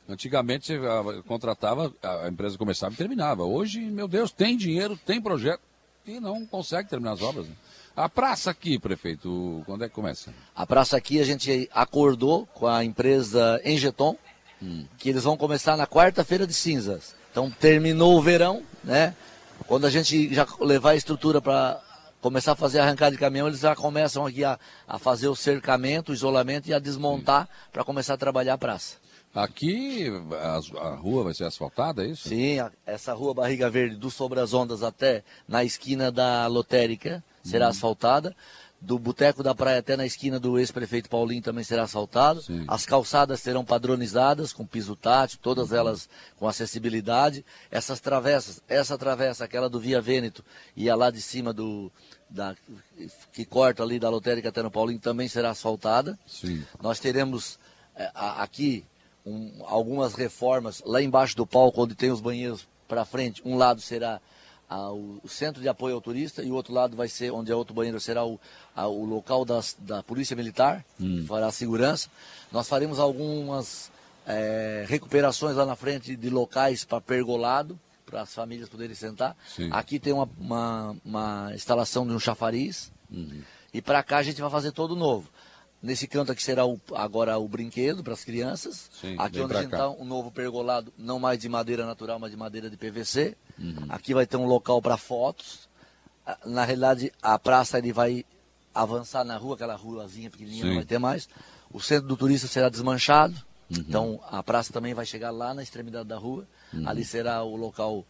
Antigamente você ah, contratava, a empresa começava e terminava. Hoje, meu Deus, tem dinheiro, tem projeto e não consegue terminar as obras. né? A praça aqui, prefeito, quando é que começa? A praça aqui a gente acordou com a empresa Engeton, que eles vão começar na quarta-feira de cinzas. Então terminou o verão, né? Quando a gente já levar a estrutura para começar a fazer arrancada de caminhão, eles já começam aqui a, a fazer o cercamento, o isolamento e a desmontar para começar a trabalhar a praça. Aqui as- a, rua vai ser asfaltada, é isso? Sim, a- essa rua Barriga Verde do Sobre as Ondas até na esquina da Lotérica será Uhum. asfaltada. Do Boteco da Praia até na esquina do ex-prefeito Paulinho também será asfaltado. Sim. As calçadas serão padronizadas, com piso tátil, todas elas com acessibilidade. Essas travessas, essa travessa, aquela do Via Vêneto e a lá de cima do. Da, que corta ali da Lotérica até no Paulinho também será asfaltada. Sim. Nós teremos eh, a- aqui um- algumas reformas lá embaixo do palco, onde tem os banheiros para frente. Um lado será o, centro de apoio ao turista e o outro lado vai ser, onde é outro banheiro, será o, ah, o local das- da Polícia Militar, que fará a segurança. Nós faremos algumas eh, recuperações lá na frente de locais para pergolado, para as famílias poderem sentar. Sim. Aqui tem uma, uma, uma instalação de um chafariz. E para cá a gente vai fazer todo novo. Nesse canto aqui será o- agora o brinquedo para as crianças. Sim, aqui onde a gente está, um novo pergolado, não mais de madeira natural, mas de madeira de PVC. Uhum. Aqui vai ter um local para fotos. Ah, Na realidade, a praça ele vai avançar na rua, aquela ruazinha pequenininha, Sim. não vai ter mais. O centro do turista será desmanchado. Uhum. Então a praça também vai chegar lá na extremidade da rua. Uhum. Ali será o local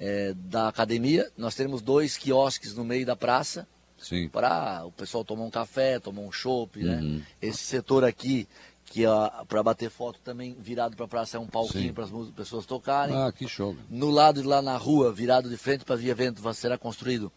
eh, da academia. Nós teremos dois quiosques no meio da praça. Para o pessoal tomar um café, tomar um chopp, Uhum. né? Esse setor aqui, que para bater foto também virado para a praça é um palquinho para as pessoas tocarem. Ah, que show. No lado de lá na rua, virado de frente para a Via Vento, será construído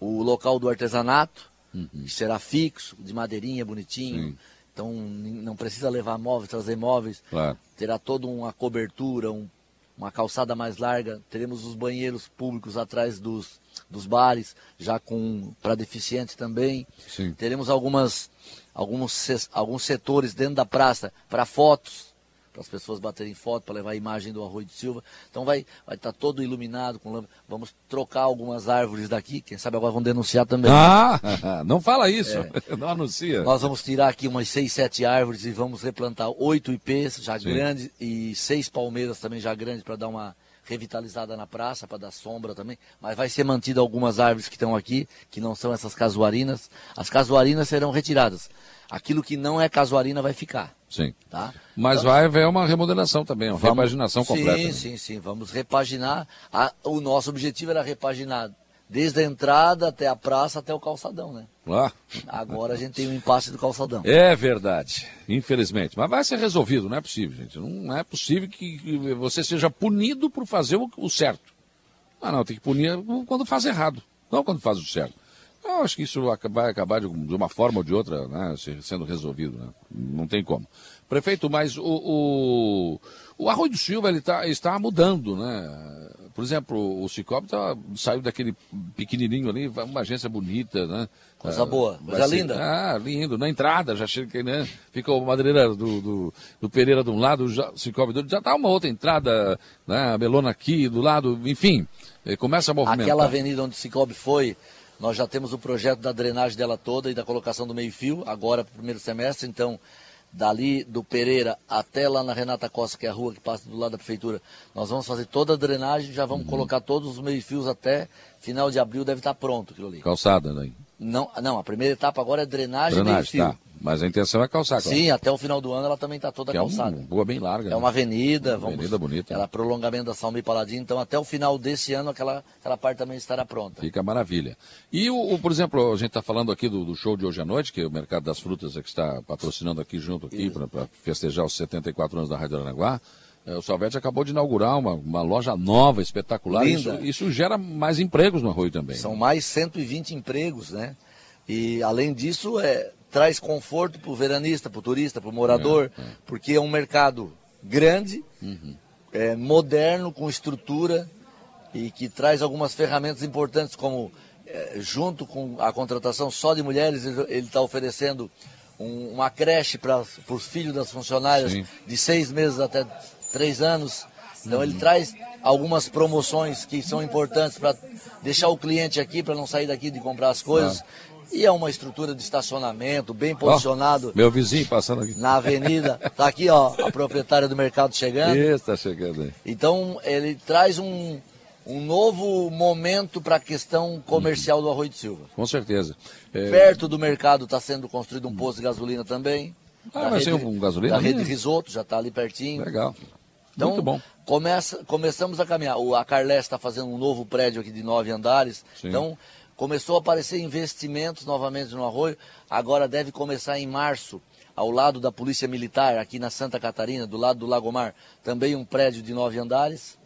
o local do artesanato, que será fixo, de madeirinha, bonitinho. Uhum. Sim. Então não precisa levar móveis, trazer móveis. Claro. Terá toda uma cobertura, um- uma calçada mais larga. Teremos os banheiros públicos atrás dos, dos bares, já com para deficientes também. Sim. Teremos algumas, alguns, alguns setores dentro da praça para fotos, para as pessoas baterem foto, para levar a imagem do Arroio de Silva. Então vai estar vai tá todo iluminado com lâmpada. Vamos trocar algumas árvores daqui, quem sabe agora vão denunciar também. Ah, [laughs] não fala isso, é. [laughs] não anuncia. Nós vamos tirar aqui umas seis, sete árvores e vamos replantar oito ipês já Sim. grandes e seis palmeiras também já grandes para dar uma revitalizada na praça para dar sombra também, mas vai ser mantido algumas árvores que estão aqui, que não são essas casuarinas. As casuarinas serão retiradas. Aquilo que não é casuarina vai ficar. Sim. Tá? Mas então, vai haver uma remodelação também, uma vamos, repaginação completa. Sim, sim, sim. Vamos repaginar. A, o nosso objetivo era repaginar desde a entrada até a praça, até o calçadão, né? Ah. Agora a gente tem um impasse do calçadão. É verdade, infelizmente. Mas vai ser resolvido, não é possível, gente. Não é possível que você seja punido por fazer o certo. Ah, não, tem que punir quando faz errado, não quando faz o certo. Eu acho que isso vai acabar de, uma forma ou de outra né, sendo resolvido. Né? Não tem como. Prefeito, mas o, o, o Arroio do Silva ele tá, está mudando, né? Por exemplo, o Cicobi tá, saiu daquele pequenininho ali, uma agência bonita, né? Coisa ah, boa, coisa ser, linda. Ah, lindo. Na entrada já chega, né? Fica o madeireira do, do, do, Pereira de um lado, o Cicobi do outro. Já tá uma outra entrada, né? A Belona aqui do lado, enfim. Começa a movimentar. Aquela avenida onde o Cicobi foi, nós já temos o projeto da drenagem dela toda e da colocação do meio-fio, agora para o primeiro semestre, então dali do Pereira até lá na Renata Costa, que é a rua que passa do lado da prefeitura, nós vamos fazer toda a drenagem, já vamos uhum. colocar todos os meio-fios até final de abril, deve estar pronto aquilo ali. Calçada, né? Não, não, a primeira etapa agora é drenagem, drenagem meio-fio. Tá. Mas a intenção é calçar. Claro. Sim, até o final do ano ela também está toda que calçada. É uma rua bem larga. É né? uma avenida. Uma vamos, avenida bonita. Ela é prolongamento da Salme Paladino. Então até o final desse ano aquela, aquela parte também estará pronta. Fica maravilha. E, o, o por exemplo, a gente está falando aqui do, do, show de hoje à noite, que é o Mercado das Frutas é que está patrocinando aqui junto aqui para festejar os 74 anos da Rádio Aranaguá. É, o Salvete acabou de inaugurar uma, uma loja nova, espetacular. Isso, isso gera mais empregos no Arroio também. São né? mais 120 empregos, né? E além disso, é, traz conforto para o veranista, para o turista, para o morador, é, é. porque é um mercado grande, uhum. é, moderno, com estrutura e que traz algumas ferramentas importantes, como é, junto com a contratação só de mulheres, ele está oferecendo um, uma creche para os filhos das funcionárias Sim. de seis meses até três anos. Então ele traz algumas promoções que são importantes para deixar o cliente aqui, para não sair daqui de comprar as coisas. E é uma estrutura de estacionamento bem posicionado. Oh, meu vizinho passando aqui. Na avenida. Está aqui, ó, a proprietária do mercado chegando. Está chegando aí. Então, ele traz um, um novo momento para a questão comercial do Arroio de Silva. Com certeza. É... Perto do mercado está sendo construído um posto de gasolina também. Ah, vai ser um gasolina? Da rede Risoto, já está ali pertinho. Legal. Então, Muito bom. Começa, começamos a caminhar. O, a Carles está fazendo um novo prédio aqui de nove andares. Sim. Então, Começou a aparecer investimentos novamente no Arroio, agora deve começar em março, ao lado da Polícia Militar, aqui na Santa Catarina, do lado do Lagomar, também um prédio de nove andares,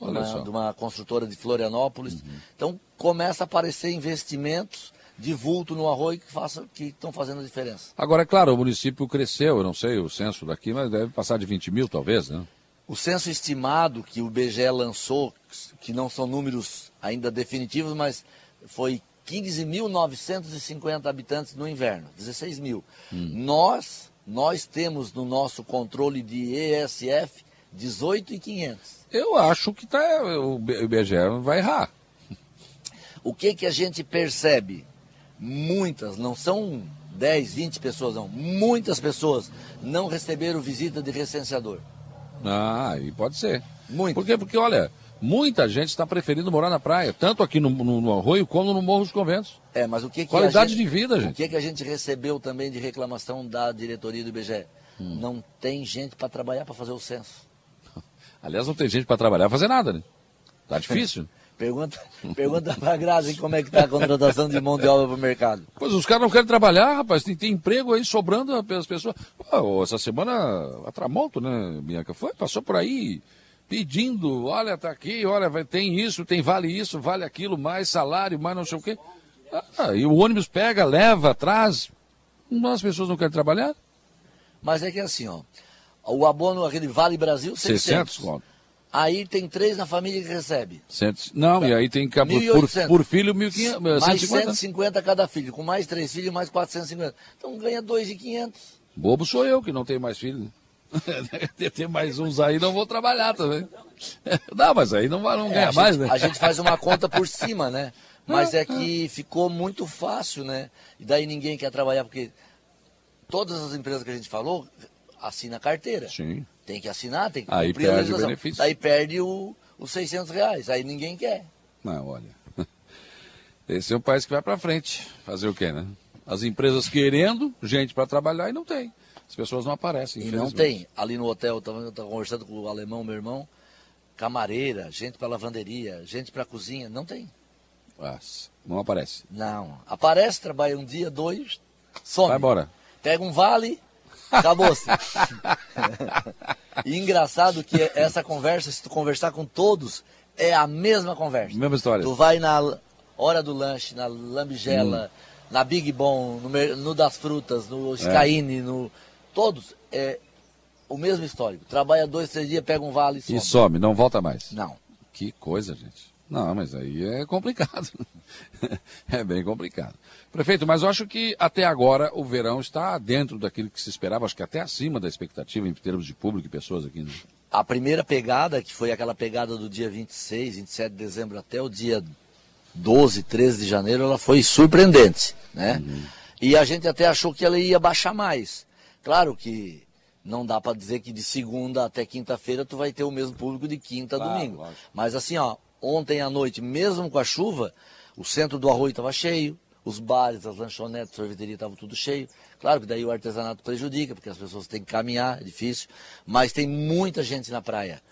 uma, de uma construtora de Florianópolis. Uhum. Então começa a aparecer investimentos de vulto no arroio que, faça, que estão fazendo a diferença. Agora, é claro, o município cresceu, eu não sei o censo daqui, mas deve passar de 20 mil, talvez, né? O censo estimado que o BGE lançou, que não são números ainda definitivos, mas foi 15.950 habitantes no inverno, 16 mil. Hum. Nós, nós temos no nosso controle de ESF 18.500. Eu acho que tá, o IBGE vai errar. O que, que a gente percebe? Muitas, não são 10, 20 pessoas, não. Muitas pessoas não receberam visita de recenseador. Ah, e pode ser. Muito. Por quê? Porque, olha, Muita gente está preferindo morar na praia, tanto aqui no, no, no, Arroio como no Morro dos Conventos. É, mas o que, que Qualidade gente, de vida, gente. O que, que a gente recebeu também de reclamação da diretoria do IBGE? Hum. Não tem gente para trabalhar para fazer o censo. [laughs] Aliás, não tem gente para trabalhar para fazer nada, né? Tá [laughs] difícil. Pergunta, [laughs] pergunta para a Grazi como é que está a contratação de mão de obra para o mercado. Pois os caras não querem trabalhar, rapaz. Tem, tem emprego aí sobrando pelas pessoas. Oh, essa semana a Tramonto, né, Bianca? Foi, passou por aí pedindo, olha, tá aqui, olha, vai, tem isso, tem vale isso, vale aquilo, mais salário, mais não sei o quê. Ah, e o ônibus pega, leva, traz. As pessoas não querem trabalhar? Mas é que é assim, ó. O abono, aquele Vale Brasil, 600. 600 conto. Aí tem três na família que recebe. Cento, não, tá. e aí tem que por, por filho 1.500. Mais 150 cada filho. Com mais três filhos, mais 450. Então ganha 2.500. Bobo sou eu que não tenho mais filho. [laughs] Tem mais uns aí, não vou trabalhar também. [laughs] Não, mas aí não, não É, ganha mais, né? A gente faz uma conta por [laughs] cima, né? Mas é que ficou muito fácil, né? E daí ninguém quer trabalhar, porque todas as empresas que a gente falou assina carteira. Sim. Tem que assinar, tem que Aí cumprir a perde o legislação. benefício. Daí perde o, os 600 reais. Aí ninguém quer. Não, olha. [laughs] Esse é um país que vai para frente. Fazer o quê, né? As empresas querendo gente para trabalhar e não tem. As pessoas não aparecem. E não tem. Ali no hotel, eu estava conversando com o alemão, meu irmão, camareira, gente para lavanderia, gente para cozinha. Não tem. Mas não aparece. Não. Aparece, trabalha um dia, dois, some. Vai embora. Pega um vale, acabou-se. e engraçado que essa conversa, se tu conversar com todos, é a mesma conversa. Mesma história. Tu vai na hora do lanche, na lambigela, Hum. na Big Bom, no, no das frutas, no É. Skyine, no. Todos. É o mesmo histórico. Trabalha dois, três dias, pega um vale e some. E some, não volta mais. Não. Que coisa, gente. Não, mas aí é complicado. [laughs] é bem complicado. Prefeito, mas eu acho que até agora o verão está dentro daquilo que se esperava, acho que até acima da expectativa em termos de público e pessoas aqui. Né? A primeira pegada, que foi aquela pegada do dia 26, 27 de dezembro até o dia 12, 13 de janeiro, ela foi surpreendente, né? E a gente até achou que ela ia baixar mais. Claro que não dá para dizer que de segunda até quinta-feira tu vai ter o mesmo público de quinta a Claro, domingo. lógico. Mas assim, ó, ontem à noite, mesmo com a chuva, o centro do Arroio estava cheio, os bares, as lanchonetes, a sorveteria estavam tudo cheio. Claro que daí o artesanato prejudica, porque as pessoas têm que caminhar, é difícil. Mas tem muita gente na praia.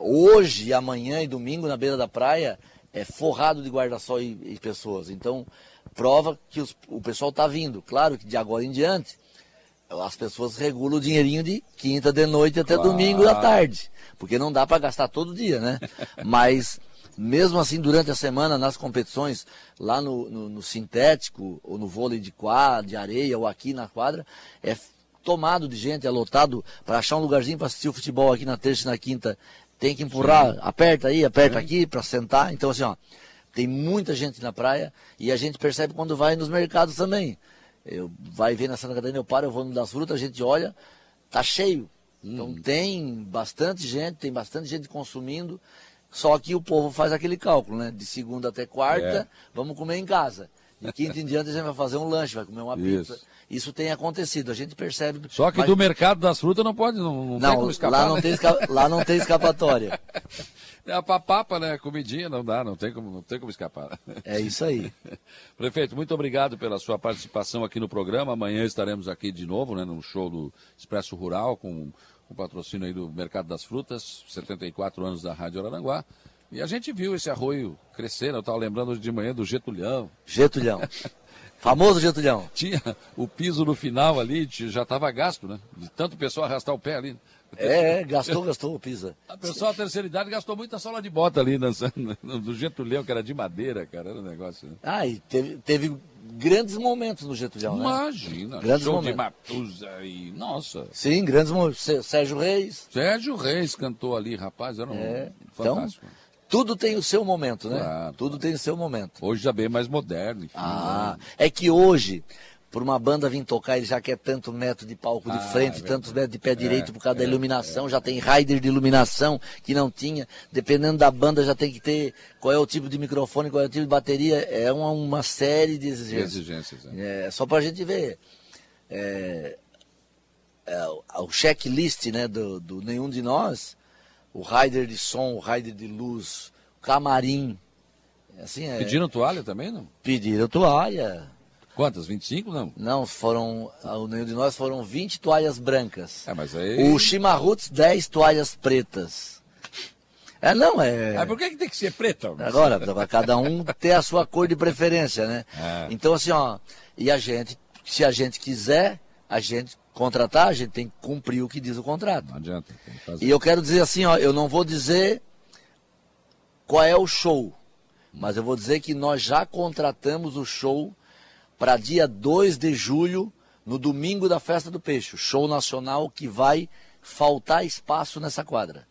Hoje, amanhã e domingo, na beira da praia, é forrado de guarda-sol e, e pessoas. Então, prova que os- o pessoal está vindo. Claro que de agora em diante, as pessoas regulam o dinheirinho de quinta de noite até Claro. domingo da tarde. Porque não dá para gastar todo dia, né? [laughs] Mas, mesmo assim, durante a semana, nas competições, lá no, no- no sintético, ou no vôlei de quadra, de areia, ou aqui na quadra, é tomado de gente, é lotado. Para achar um lugarzinho para assistir o futebol aqui na terça e na quinta, tem que empurrar, aperta aí, aperta aqui para sentar. Então, assim, ó, tem muita gente na praia e a gente percebe quando vai nos mercados também. Eu vai ver na Santa Catarina, eu paro, eu vou no das frutas, a gente olha, tá cheio. Então tem bastante gente, tem bastante gente consumindo. Só que o povo faz aquele cálculo, né? De segunda até quarta, É. vamos comer em casa. De quinta em diante a gente vai fazer um lanche, vai comer uma Isso. pizza. Isso tem acontecido, a gente percebe. Só que mas- do mercado das frutas não pode, não, não, tem Não, como escapar. lá não, né? tem esca- lá não tem escapatória. [laughs] É a papapa, né? Comidinha, não dá, não tem como, não tem como escapar. É isso aí. [laughs] Prefeito, muito obrigado pela sua participação aqui no programa. Amanhã estaremos aqui de novo, né, no show do Expresso Rural, com o patrocínio aí do Mercado das Frutas, 74 anos da Rádio Araranguá. E a gente viu esse arroio crescer, né? eu estava lembrando hoje de manhã do Getulhão. Getulhão. [laughs] Famoso Getulhão. Tinha o piso no final ali, já estava gasto, né? De tanto pessoal arrastar o pé ali. É, é, gastou, gastou o pisa. A pessoa da terceira idade gastou muita sola de bota ali, dançando, [laughs] do Getulhão, que era de madeira, cara, era um negócio, né? Ah, e teve, teve grandes momentos no Getulhão, né? Imagina, Grandes show momentos. de Matusa e... Nossa, Sim, grandes momentos. Sé- Sérgio Reis. Sérgio Reis cantou ali, rapaz, era um É, então, fantástico. Tudo tem o seu momento, né? Claro. Tudo tem o seu momento. Hoje já bem mais moderno, enfim. Ah, né? é que hoje, por uma banda vir tocar, ele já quer tanto metro de palco de Ah, frente, é tantos metros de pé direito É, por causa da é, iluminação, já tem rider de iluminação que não tinha. Dependendo da banda, já tem que ter qual é o tipo de microfone, qual é o tipo de bateria. É uma, uma série de exigências. Exigências, né? É, só para a gente ver. É, é, o- checklist né, do, do nenhum de nós, o rider de som, o rider de luz, o camarim. Assim, é, Pediram toalha também, não? pediram toalha. Quantas? 25, não? Não, foram. O nenhum de nós foram 20 toalhas brancas. É, mas aí... O Chimarruts, 10 toalhas pretas. É, não, é. Ah, por que, tem que ser preta? Agora, para cada um ter a sua cor de preferência, né? É. Então, assim, ó, e a gente, se a gente quiser, a gente contratar, a gente tem que cumprir o que diz o contrato. Não adianta. E eu quero dizer assim, ó, eu não vou dizer qual é o show, mas eu vou dizer que nós já contratamos o show para dia 2 de julho, no domingo da Festa do Peixe, show nacional que vai faltar espaço nessa quadra.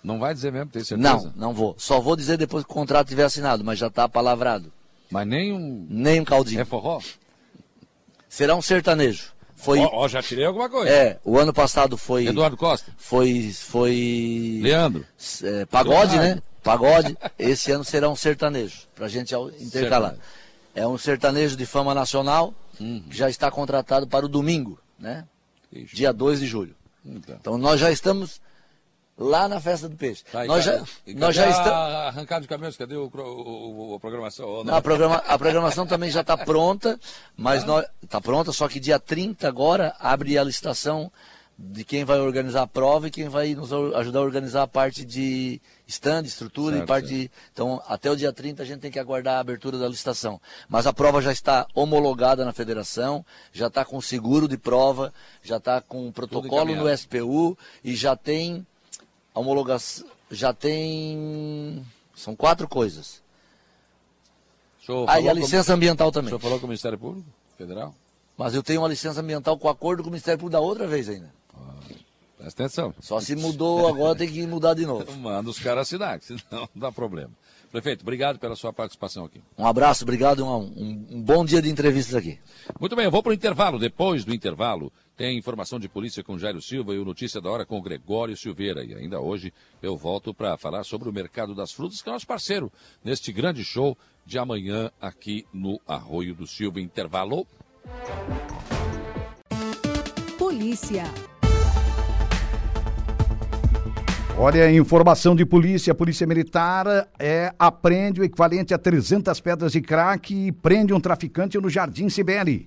Não vai dizer mesmo, tem certeza? Não, não vou. Só vou dizer depois que o contrato tiver assinado, mas já está palavrado. Mas nem um... Nem um caldinho. É forró? Será um sertanejo. Foi, Ó, ó, já tirei alguma coisa. é, o ano passado foi. Eduardo Costa. Foi. Foi. Leandro. é, pagode, né? Pagode. Esse ano será um sertanejo, pra gente ao- intercalar. Sertanejo. É um sertanejo de fama nacional, que já está contratado para o domingo, né? Dia 2 de julho. Então. Então nós já estamos lá na festa do peixe. Tá, nós já, nós já estamos. a Arrancada de caminhões, cadê o, o- o- a programação? Não? A, programa, a programação também já está pronta, mas nós está pronta, só que dia 30 agora abre a licitação de quem vai organizar a prova e quem vai nos ajudar a organizar a parte de stand, estrutura Certo, e parte de, Então, até o dia 30 a gente tem que aguardar a abertura da licitação. Mas a prova já está homologada na federação, já está com seguro de prova, já está com protocolo no. SPU e já tem a homologação, já tem são quatro coisas. O senhor Ah, e a com- licença ambiental O também. senhor falou com o Ministério Público Federal? Mas eu tenho uma licença ambiental com acordo com o Ministério Público da outra vez ainda. Presta atenção. Só se mudou agora tem que mudar de novo. [laughs] Manda os caras assinar, senão não [laughs] dá problema. Prefeito, obrigado pela sua participação aqui. Um abraço, obrigado, um, um- um bom dia de entrevistas aqui. Muito bem, eu vou para o intervalo. Depois do intervalo, tem informação de polícia com Jairo Silva e o Notícia da Hora com Gregório Silveira. E ainda hoje eu volto para falar sobre o mercado das frutas, que é nosso parceiro neste grande show de amanhã aqui no Arroio do Silva. Intervalo. Polícia. Olha, informação de polícia, polícia militar é, apreende o equivalente a 300 pedras de crack e prende um traficante no Jardim Sibeli.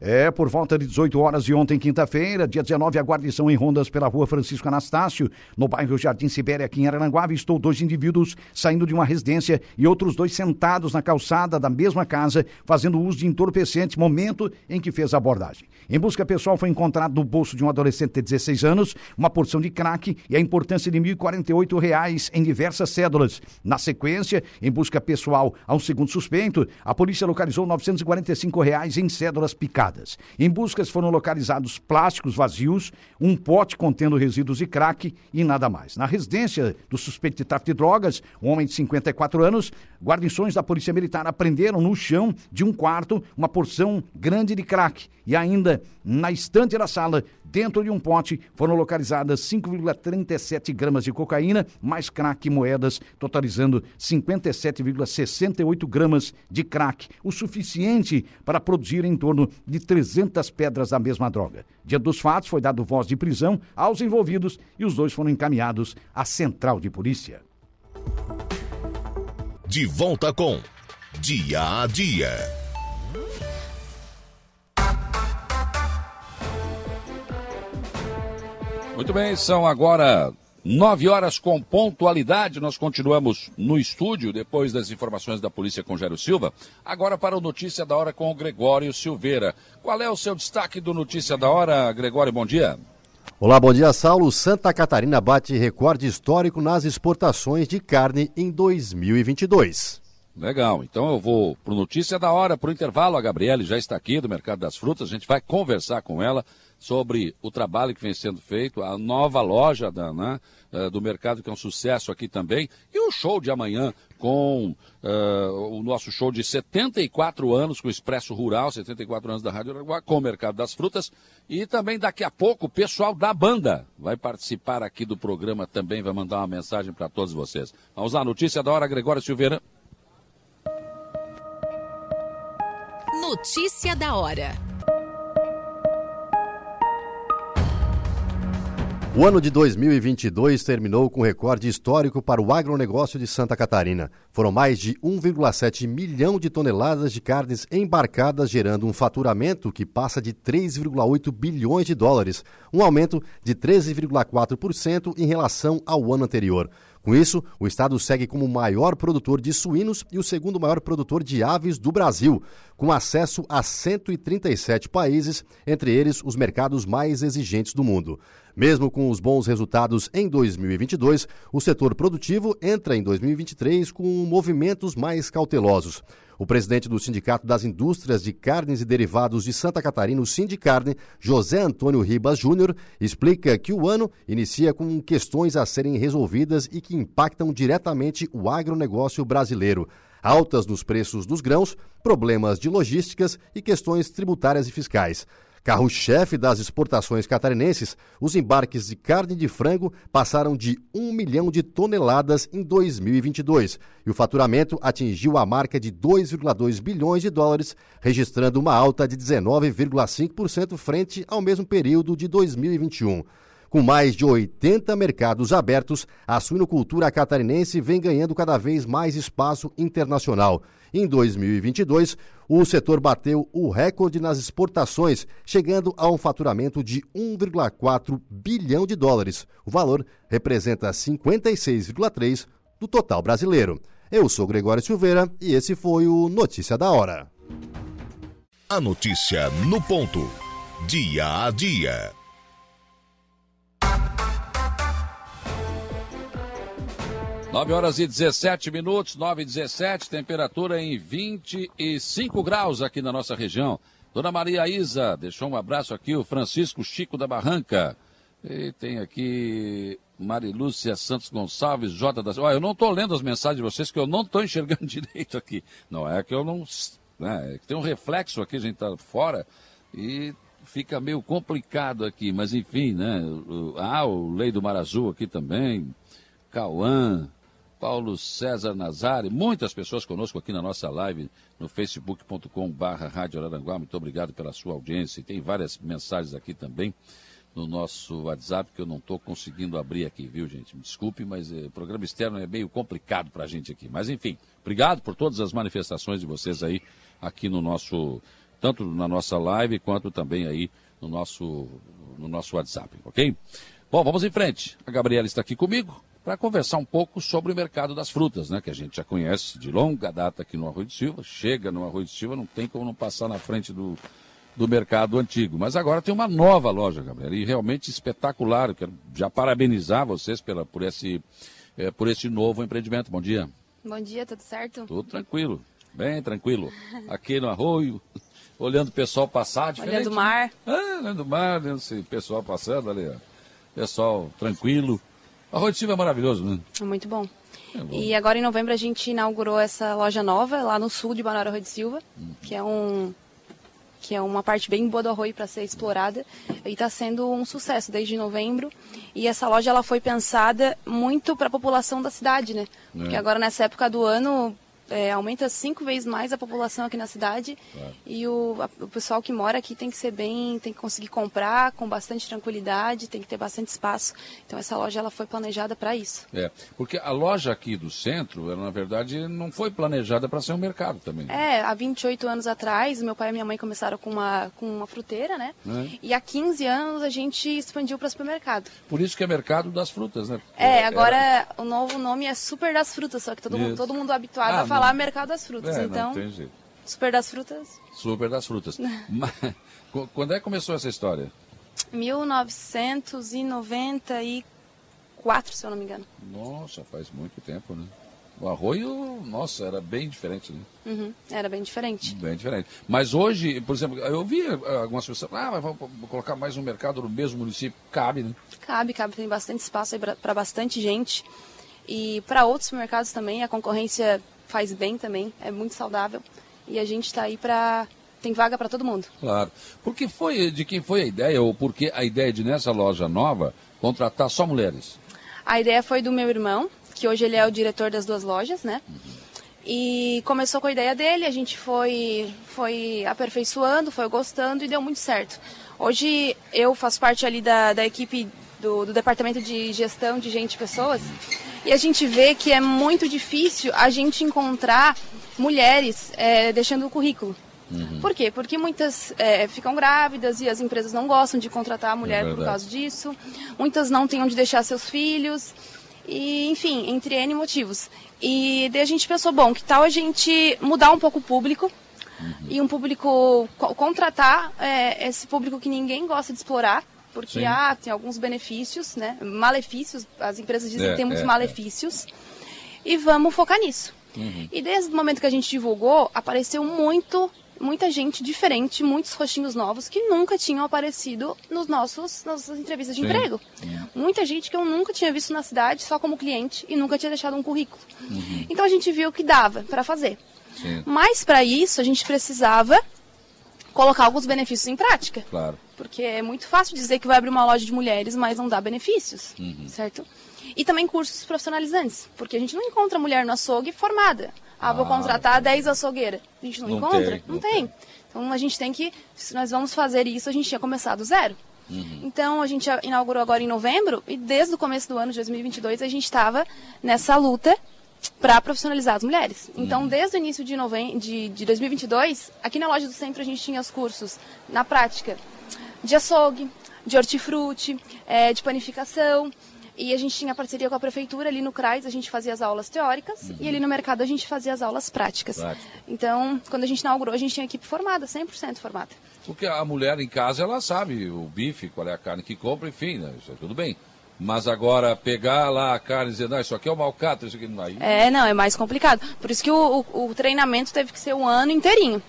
É, por volta de 18 horas de ontem, quinta-feira, dia 19, a guarnição em rondas pela rua Francisco Anastácio, no bairro Jardim Sibéria, aqui em Aranguá, avistou dois indivíduos saindo de uma residência e outros dois sentados na calçada da mesma casa, fazendo uso de entorpecente, momento em que fez a abordagem. Em busca pessoal, foi encontrado no bolso de um adolescente de 16 anos uma porção de crack e a importância de 1.048 reais em diversas cédulas. Na sequência, em busca pessoal a um segundo suspeito, a polícia localizou 945 reais em cédulas picadas. Em buscas foram localizados plásticos vazios, um pote contendo resíduos de crack e nada mais. Na residência do suspeito de tráfico de drogas, um homem de 54 anos, guarnições da Polícia Militar apreenderam no chão de um quarto uma porção grande de crack e ainda na estante da sala, dentro de um pote, foram localizadas 5,37 gramas de cocaína, mais crack e moedas, totalizando 57,68 gramas de crack, o suficiente para produzir em torno de 300 pedras da mesma droga. Dia dos fatos, foi dado voz de prisão aos envolvidos e os dois foram encaminhados à central de polícia. De volta com Dia a Dia. Muito bem, são agora nove horas com pontualidade. Nós continuamos no estúdio depois das informações da polícia com Jairo Silva. Agora para o Notícia da Hora com o Gregório Silveira. Qual é o seu destaque do Notícia da Hora, Gregório? Bom dia. Olá, bom dia, Saulo. Santa Catarina bate recorde histórico nas exportações de carne em 2022. Legal, então eu vou para o Notícia da Hora, para o intervalo. A Gabriele já está aqui do Mercado das Frutas. A gente vai conversar com ela sobre o trabalho que vem sendo feito, a nova loja da, né, eh, do mercado, que é um sucesso aqui também, e o show de amanhã com eh, o nosso show de 74 anos com o Expresso Rural, 74 anos da Rádio Araguá, com o Mercado das Frutas. E também daqui a pouco o pessoal da banda vai participar aqui do programa também, vai mandar uma mensagem para todos vocês. Vamos lá, Notícia da Hora, Gregório Silveira. Notícia da hora. O ano de 2022 terminou com recorde histórico para o agronegócio de Santa Catarina. Foram mais de 1,7 milhão de toneladas de carnes embarcadas, gerando um faturamento que passa de 3,8 bilhões de dólares, um aumento de 13,4% em relação ao ano anterior. Com isso, o estado segue como o maior produtor de suínos e o segundo maior produtor de aves do Brasil, com acesso a 137 países, entre eles os mercados mais exigentes do mundo. Mesmo com os bons resultados em 2022, o setor produtivo entra em 2023 com movimentos mais cautelosos. O presidente do Sindicato das Indústrias de Carnes e Derivados de Santa Catarina, o Sindicarne, José Antônio Ribas Júnior, explica que o ano inicia com questões a serem resolvidas e que impactam diretamente o agronegócio brasileiro. Altas nos preços dos grãos, problemas de logísticas e questões tributárias e fiscais. Carro-chefe das exportações catarinenses, os embarques de carne de frango passaram de 1 milhão de toneladas em 2022 e o faturamento atingiu a marca de 2,2 bilhões de dólares, registrando uma alta de 19,5% frente ao mesmo período de 2021. Com mais de 80 mercados abertos, a suinocultura catarinense vem ganhando cada vez mais espaço internacional. Em 2022, o setor bateu o recorde nas exportações, chegando a um faturamento de 1,4 bilhão de dólares. O valor representa 56,3% do total brasileiro. Eu sou Gregório Silveira e esse foi o Notícia da Hora. A notícia no ponto. Dia a dia. 9 horas e 17 minutos, 9 e 17, temperatura em 25 graus aqui na nossa região. Dona Maria Isa, deixou um abraço aqui, o Francisco Chico da Barranca. E tem aqui Marilúcia Santos Gonçalves, J da... Olha, eu não estou lendo as mensagens de vocês, que eu não estou enxergando [laughs] direito aqui. Não é que eu não... Né, é que tem um reflexo aqui, a gente está fora, e fica meio complicado aqui. Mas enfim, né? Ah, o Lei do Mar Azul aqui também. Cauã, Paulo César Nazari, muitas pessoas conosco aqui na nossa live no facebook.com barra Rádio Araranguá. Muito obrigado pela sua audiência. Tem várias mensagens aqui também no nosso WhatsApp que eu não estou conseguindo abrir aqui, viu, gente? Me desculpe, mas eh, programa externo é meio complicado para a gente aqui. Mas enfim, obrigado por todas as manifestações de vocês aí aqui no nosso, tanto na nossa live quanto também aí no nosso, no nosso WhatsApp, ok? Bom, vamos em frente. A Gabriela está aqui comigo para conversar um pouco sobre o mercado das frutas, né? Que a gente já conhece de longa data aqui no Arroio de Silva. Chega no Arroio de Silva, não tem como não passar na frente do, do mercado antigo. Mas agora tem uma nova loja, Gabriela, e realmente espetacular. Eu quero já parabenizar vocês pela, por, esse, é, por esse novo empreendimento. Bom dia. Bom dia, tudo certo? Tudo tranquilo, bem tranquilo. Aqui no Arroio, olhando o pessoal passar. Olhando o mar. Ah, olhando o mar, olhando esse pessoal passando ali, ó. Pessoal tranquilo. Arroio de Silva é maravilhoso, né? É muito bom. É bom. E agora em novembro a gente inaugurou essa loja nova lá no sul de Balneário Arroio de Silva, uhum. que é um que é uma parte bem boa do arroio para ser explorada e está sendo um sucesso desde novembro. E essa loja ela foi pensada muito para a população da cidade, né? É. Porque agora nessa época do ano é, aumenta cinco vezes mais a população aqui na cidade claro. e o, a, o pessoal que mora aqui tem que ser bem, tem que conseguir comprar com bastante tranquilidade, tem que ter bastante espaço. Então essa loja ela foi planejada para isso. É, porque a loja aqui do centro, ela, na verdade, não foi planejada para ser um mercado também. É, há 28 anos atrás, meu pai e minha mãe começaram com uma, com uma fruteira, né? É. E há 15 anos a gente expandiu para supermercado. Por isso que é mercado das frutas, né? Porque é, agora era... o novo nome é Super das Frutas, só que todo, mundo, todo mundo habituado ah, a falar falar mercado das frutas. É, então, não tem jeito. Super das frutas. Super das frutas. [laughs] Mas, quando é que começou essa história? 1994, se eu não me engano. Nossa, faz muito tempo, né? O arroio, nossa, era bem diferente, né? Uhum, era bem diferente. Bem diferente. Mas hoje, por exemplo, eu vi algumas pessoas, ah, mas vamos colocar mais um mercado no mesmo município. Cabe, né? Cabe, cabe, tem bastante espaço aí para bastante gente. E para outros mercados também, a concorrência faz bem também, é muito saudável. E a gente está aí para tem vaga para todo mundo. Claro. Porque foi de quem foi a ideia ou porque a ideia de nessa loja nova contratar só mulheres? A ideia foi do meu irmão, que hoje ele é o diretor das duas lojas, né? Uhum. E começou com a ideia dele, a gente foi foi aperfeiçoando, foi gostando e deu muito certo. Hoje eu faço parte ali da, da equipe do, do departamento de gestão de gente e pessoas e a gente vê que é muito difícil a gente encontrar mulheres é, deixando o currículo. Uhum. Por quê? Porque muitas é, ficam grávidas e as empresas não gostam de contratar a mulher é por causa disso. Muitas não têm onde deixar seus filhos. E, enfim, entre N motivos. E daí a gente pensou, bom, que tal a gente mudar um pouco o público uhum. e um público, contratar é, esse público que ninguém gosta de explorar, porque ah, tem alguns benefícios, né? Malefícios, as empresas dizem é, que tem muitos é, é. malefícios. E vamos focar nisso. Uhum. E desde o momento que a gente divulgou, apareceu muito, muita gente diferente, muitos rostinhos novos que nunca tinham aparecido nos nossos, nas nossas entrevistas de Sim. emprego. Uhum. Muita gente que eu nunca tinha visto na cidade, só como cliente, e nunca tinha deixado um currículo. Uhum. Então a gente viu que dava para fazer. Sim. Mas para isso a gente precisava colocar alguns benefícios em prática. Claro. Porque é muito fácil dizer que vai abrir uma loja de mulheres, mas não dá benefícios, Uhum. certo? E também cursos profissionalizantes, porque a gente não encontra mulher no açougue formada. Ah, vou Ah, contratar 10 açougueiras. A gente não, Não encontra? tem, não, não tem. Então a gente tem que, se nós vamos fazer isso, a gente tinha começado do zero. Uhum. Então a gente inaugurou agora em novembro e desde o começo do ano de 2022 a gente estava nessa luta para profissionalizar as mulheres. Então desde o início de, novem de, de 2022, aqui na loja do centro a gente tinha os cursos na prática de açougue, de hortifruti, eh, de panificação. E a gente tinha parceria com a prefeitura, ali no CRAS a gente fazia as aulas teóricas e ali no mercado a gente fazia as aulas práticas. Prática. Então, quando a gente inaugurou, a gente tinha equipe formada, 100% formada. Porque a mulher em casa, ela sabe o bife, qual é a carne que compra, enfim, né? Isso é tudo bem. Mas agora pegar lá a carne e dizer, não, isso aqui é o malcato, isso aqui não. Aí, É, não, é mais complicado. Por isso que o, o- o treinamento teve que ser um ano inteirinho.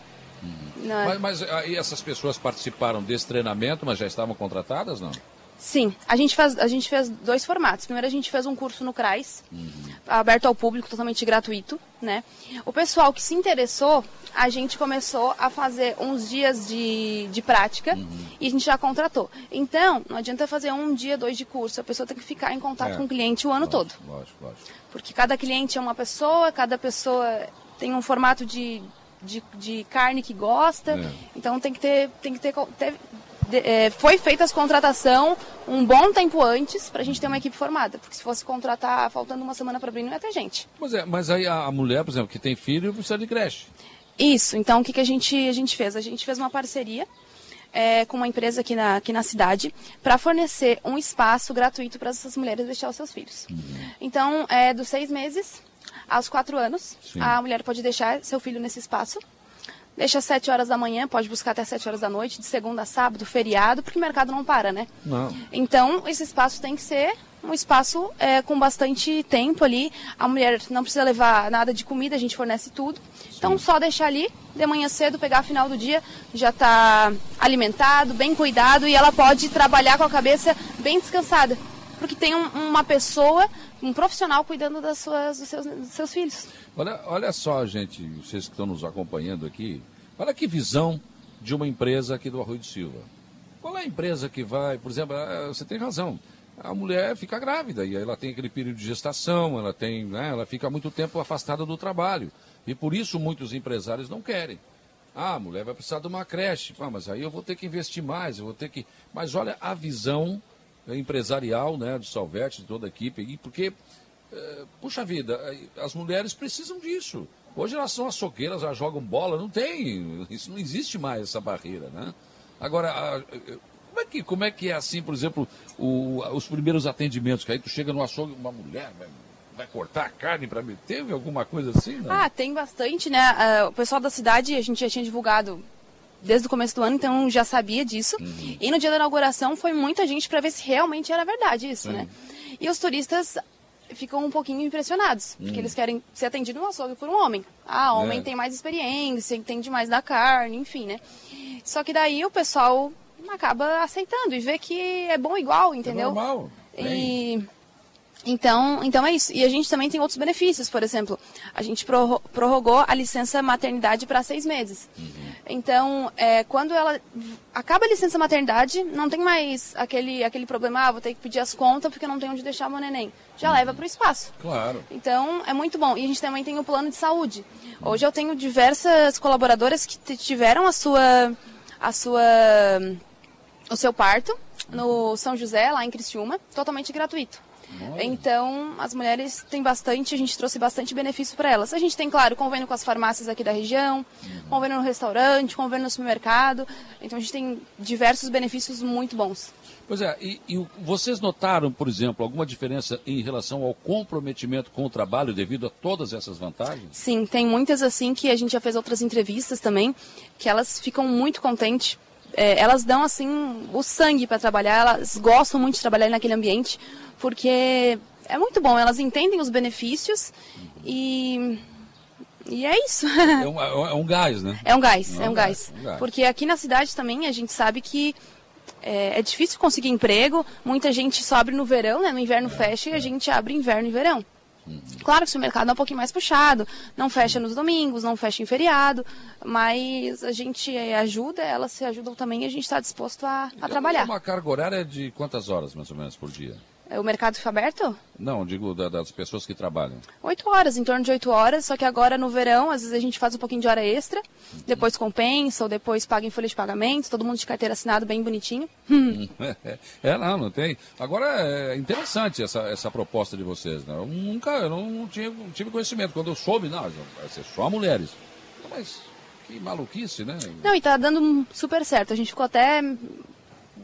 Não é? Mas, mas aí essas pessoas participaram desse treinamento, mas já estavam contratadas, não? Sim, a gente, faz, a gente fez dois formatos. Primeiro a gente fez um curso no CRAS, aberto ao público, totalmente gratuito, né? O pessoal que se interessou, a gente começou a fazer uns dias de, de prática e a gente já contratou. Então, não adianta fazer um dia, dois de curso, a pessoa tem que ficar em contato É. com o cliente o ano todo. Lógico, lógico. Porque cada cliente é uma pessoa, cada pessoa tem um formato de, de, de carne que gosta. É. Então tem que ter. Tem que ter, teve- de- é, foi feita a contratação um bom tempo antes para a gente ter uma equipe formada. Porque se fosse contratar faltando uma semana para abrir, não ia ter gente. Mas, é, mas aí a, a mulher, por exemplo, que tem filho, precisa de creche. Isso, então o que, que a, gente, a gente fez? A gente fez uma parceria é, com uma empresa aqui na, aqui na cidade para fornecer um espaço gratuito para essas mulheres deixar os seus filhos. Então, é, dos seis meses aos quatro anos, Sim. a mulher pode deixar seu filho nesse espaço. Deixa às sete horas da manhã, pode buscar até sete horas da noite, de segunda a sábado, feriado, porque o mercado não para, né? Não. Então, esse espaço tem que ser um espaço é, com bastante tempo ali. A mulher não precisa levar nada de comida, a gente fornece tudo. Então, só deixar ali, de manhã cedo, pegar final do dia, já está alimentado, bem cuidado e ela pode trabalhar com a cabeça bem descansada. Porque tem um- uma pessoa, um profissional cuidando das suas, dos, seus, dos seus filhos. Olha, olha só, gente, vocês que estão nos acompanhando aqui, olha que visão de uma empresa aqui do Arroio de Silva. Qual é a empresa que vai, por exemplo, ah, você tem razão, a mulher fica grávida e ela tem aquele período de gestação, ela tem, né, ela fica muito tempo afastada do trabalho. E por isso muitos empresários não querem. Ah, a mulher vai precisar de uma creche. Ah, mas aí eu vou ter que investir mais, eu vou ter que. Mas olha a visão empresarial né, do Salvete, de toda a equipe, aí, porque eh, puxa vida, eh, as mulheres precisam disso. Hoje elas são açougueiras, elas jogam bola, não tem, isso não existe mais essa barreira, né? Agora, a- como é que, como é, que é assim, por exemplo, o- os primeiros atendimentos, que aí tu chega no açougue, uma mulher vai, cortar a carne para mim, teve alguma coisa assim, não? Ah, tem bastante, né? Ah, o pessoal da cidade, a gente já tinha divulgado desde o começo do ano, então já sabia disso. E no dia da inauguração foi muita gente para ver se realmente era verdade isso, né? E os turistas ficam um pouquinho impressionados, porque eles querem ser atendidos no açougue por um homem. Ah, homem É. tem mais experiência, entende mais da carne, enfim, né? Só que daí o pessoal acaba aceitando e vê que é bom igual, entendeu? É normal. Bem, E então, então é isso. E a gente também tem outros benefícios, por exemplo, a gente prorro- prorrogou a licença maternidade para seis meses. Então, é, quando ela acaba a licença maternidade, não tem mais aquele, aquele problema, ah, vou ter que pedir as contas porque não tem onde deixar meu neném. Já leva para o espaço. Claro. Então, é muito bom. E a gente também tem o plano de saúde. Hoje eu tenho diversas colaboradoras que tiveram a sua, a sua, o seu parto no São José, lá em Criciúma, totalmente gratuito. Então, as mulheres têm bastante, a gente trouxe bastante benefício para elas. A gente tem, claro, convênio com as farmácias aqui da região, convênio no restaurante, convênio no supermercado. Então, a gente tem diversos benefícios muito bons. Pois é, e, e vocês notaram, por exemplo, alguma diferença em relação ao comprometimento com o trabalho devido a todas essas vantagens? Sim, tem muitas assim que a gente já fez outras entrevistas também, que elas ficam muito contentes. É, elas dão assim o sangue para trabalhar, elas gostam muito de trabalhar naquele ambiente, porque é muito bom, elas entendem os benefícios e, e é isso. É um, é um gás, né? É um gás, Não, é um gás. é um gás. Porque aqui na cidade também a gente sabe que é, é difícil conseguir emprego, muita gente só abre no verão, né? No inverno fecha e a gente abre inverno e verão. Claro que se o mercado é um pouquinho mais puxado, não fecha nos domingos, não fecha em feriado, mas a gente ajuda, elas se ajudam também e a gente está disposto a, a trabalhar. Uma carga horária de quantas horas, mais ou menos, por dia? O mercado fica aberto? Não, digo da, das pessoas que trabalham. Oito horas, em torno de oito horas, só que agora no verão, às vezes a gente faz um pouquinho de hora extra, depois compensa, ou depois paga em folha de pagamento, todo mundo de carteira assinado bem bonitinho. [laughs] É, não, não tem. Agora é interessante essa, essa proposta de vocês, né? Eu nunca, eu não, não tinha, não tive conhecimento. Quando eu soube, não, vai ser só mulheres. Mas que maluquice, né? Não, e tá dando super certo. A gente ficou até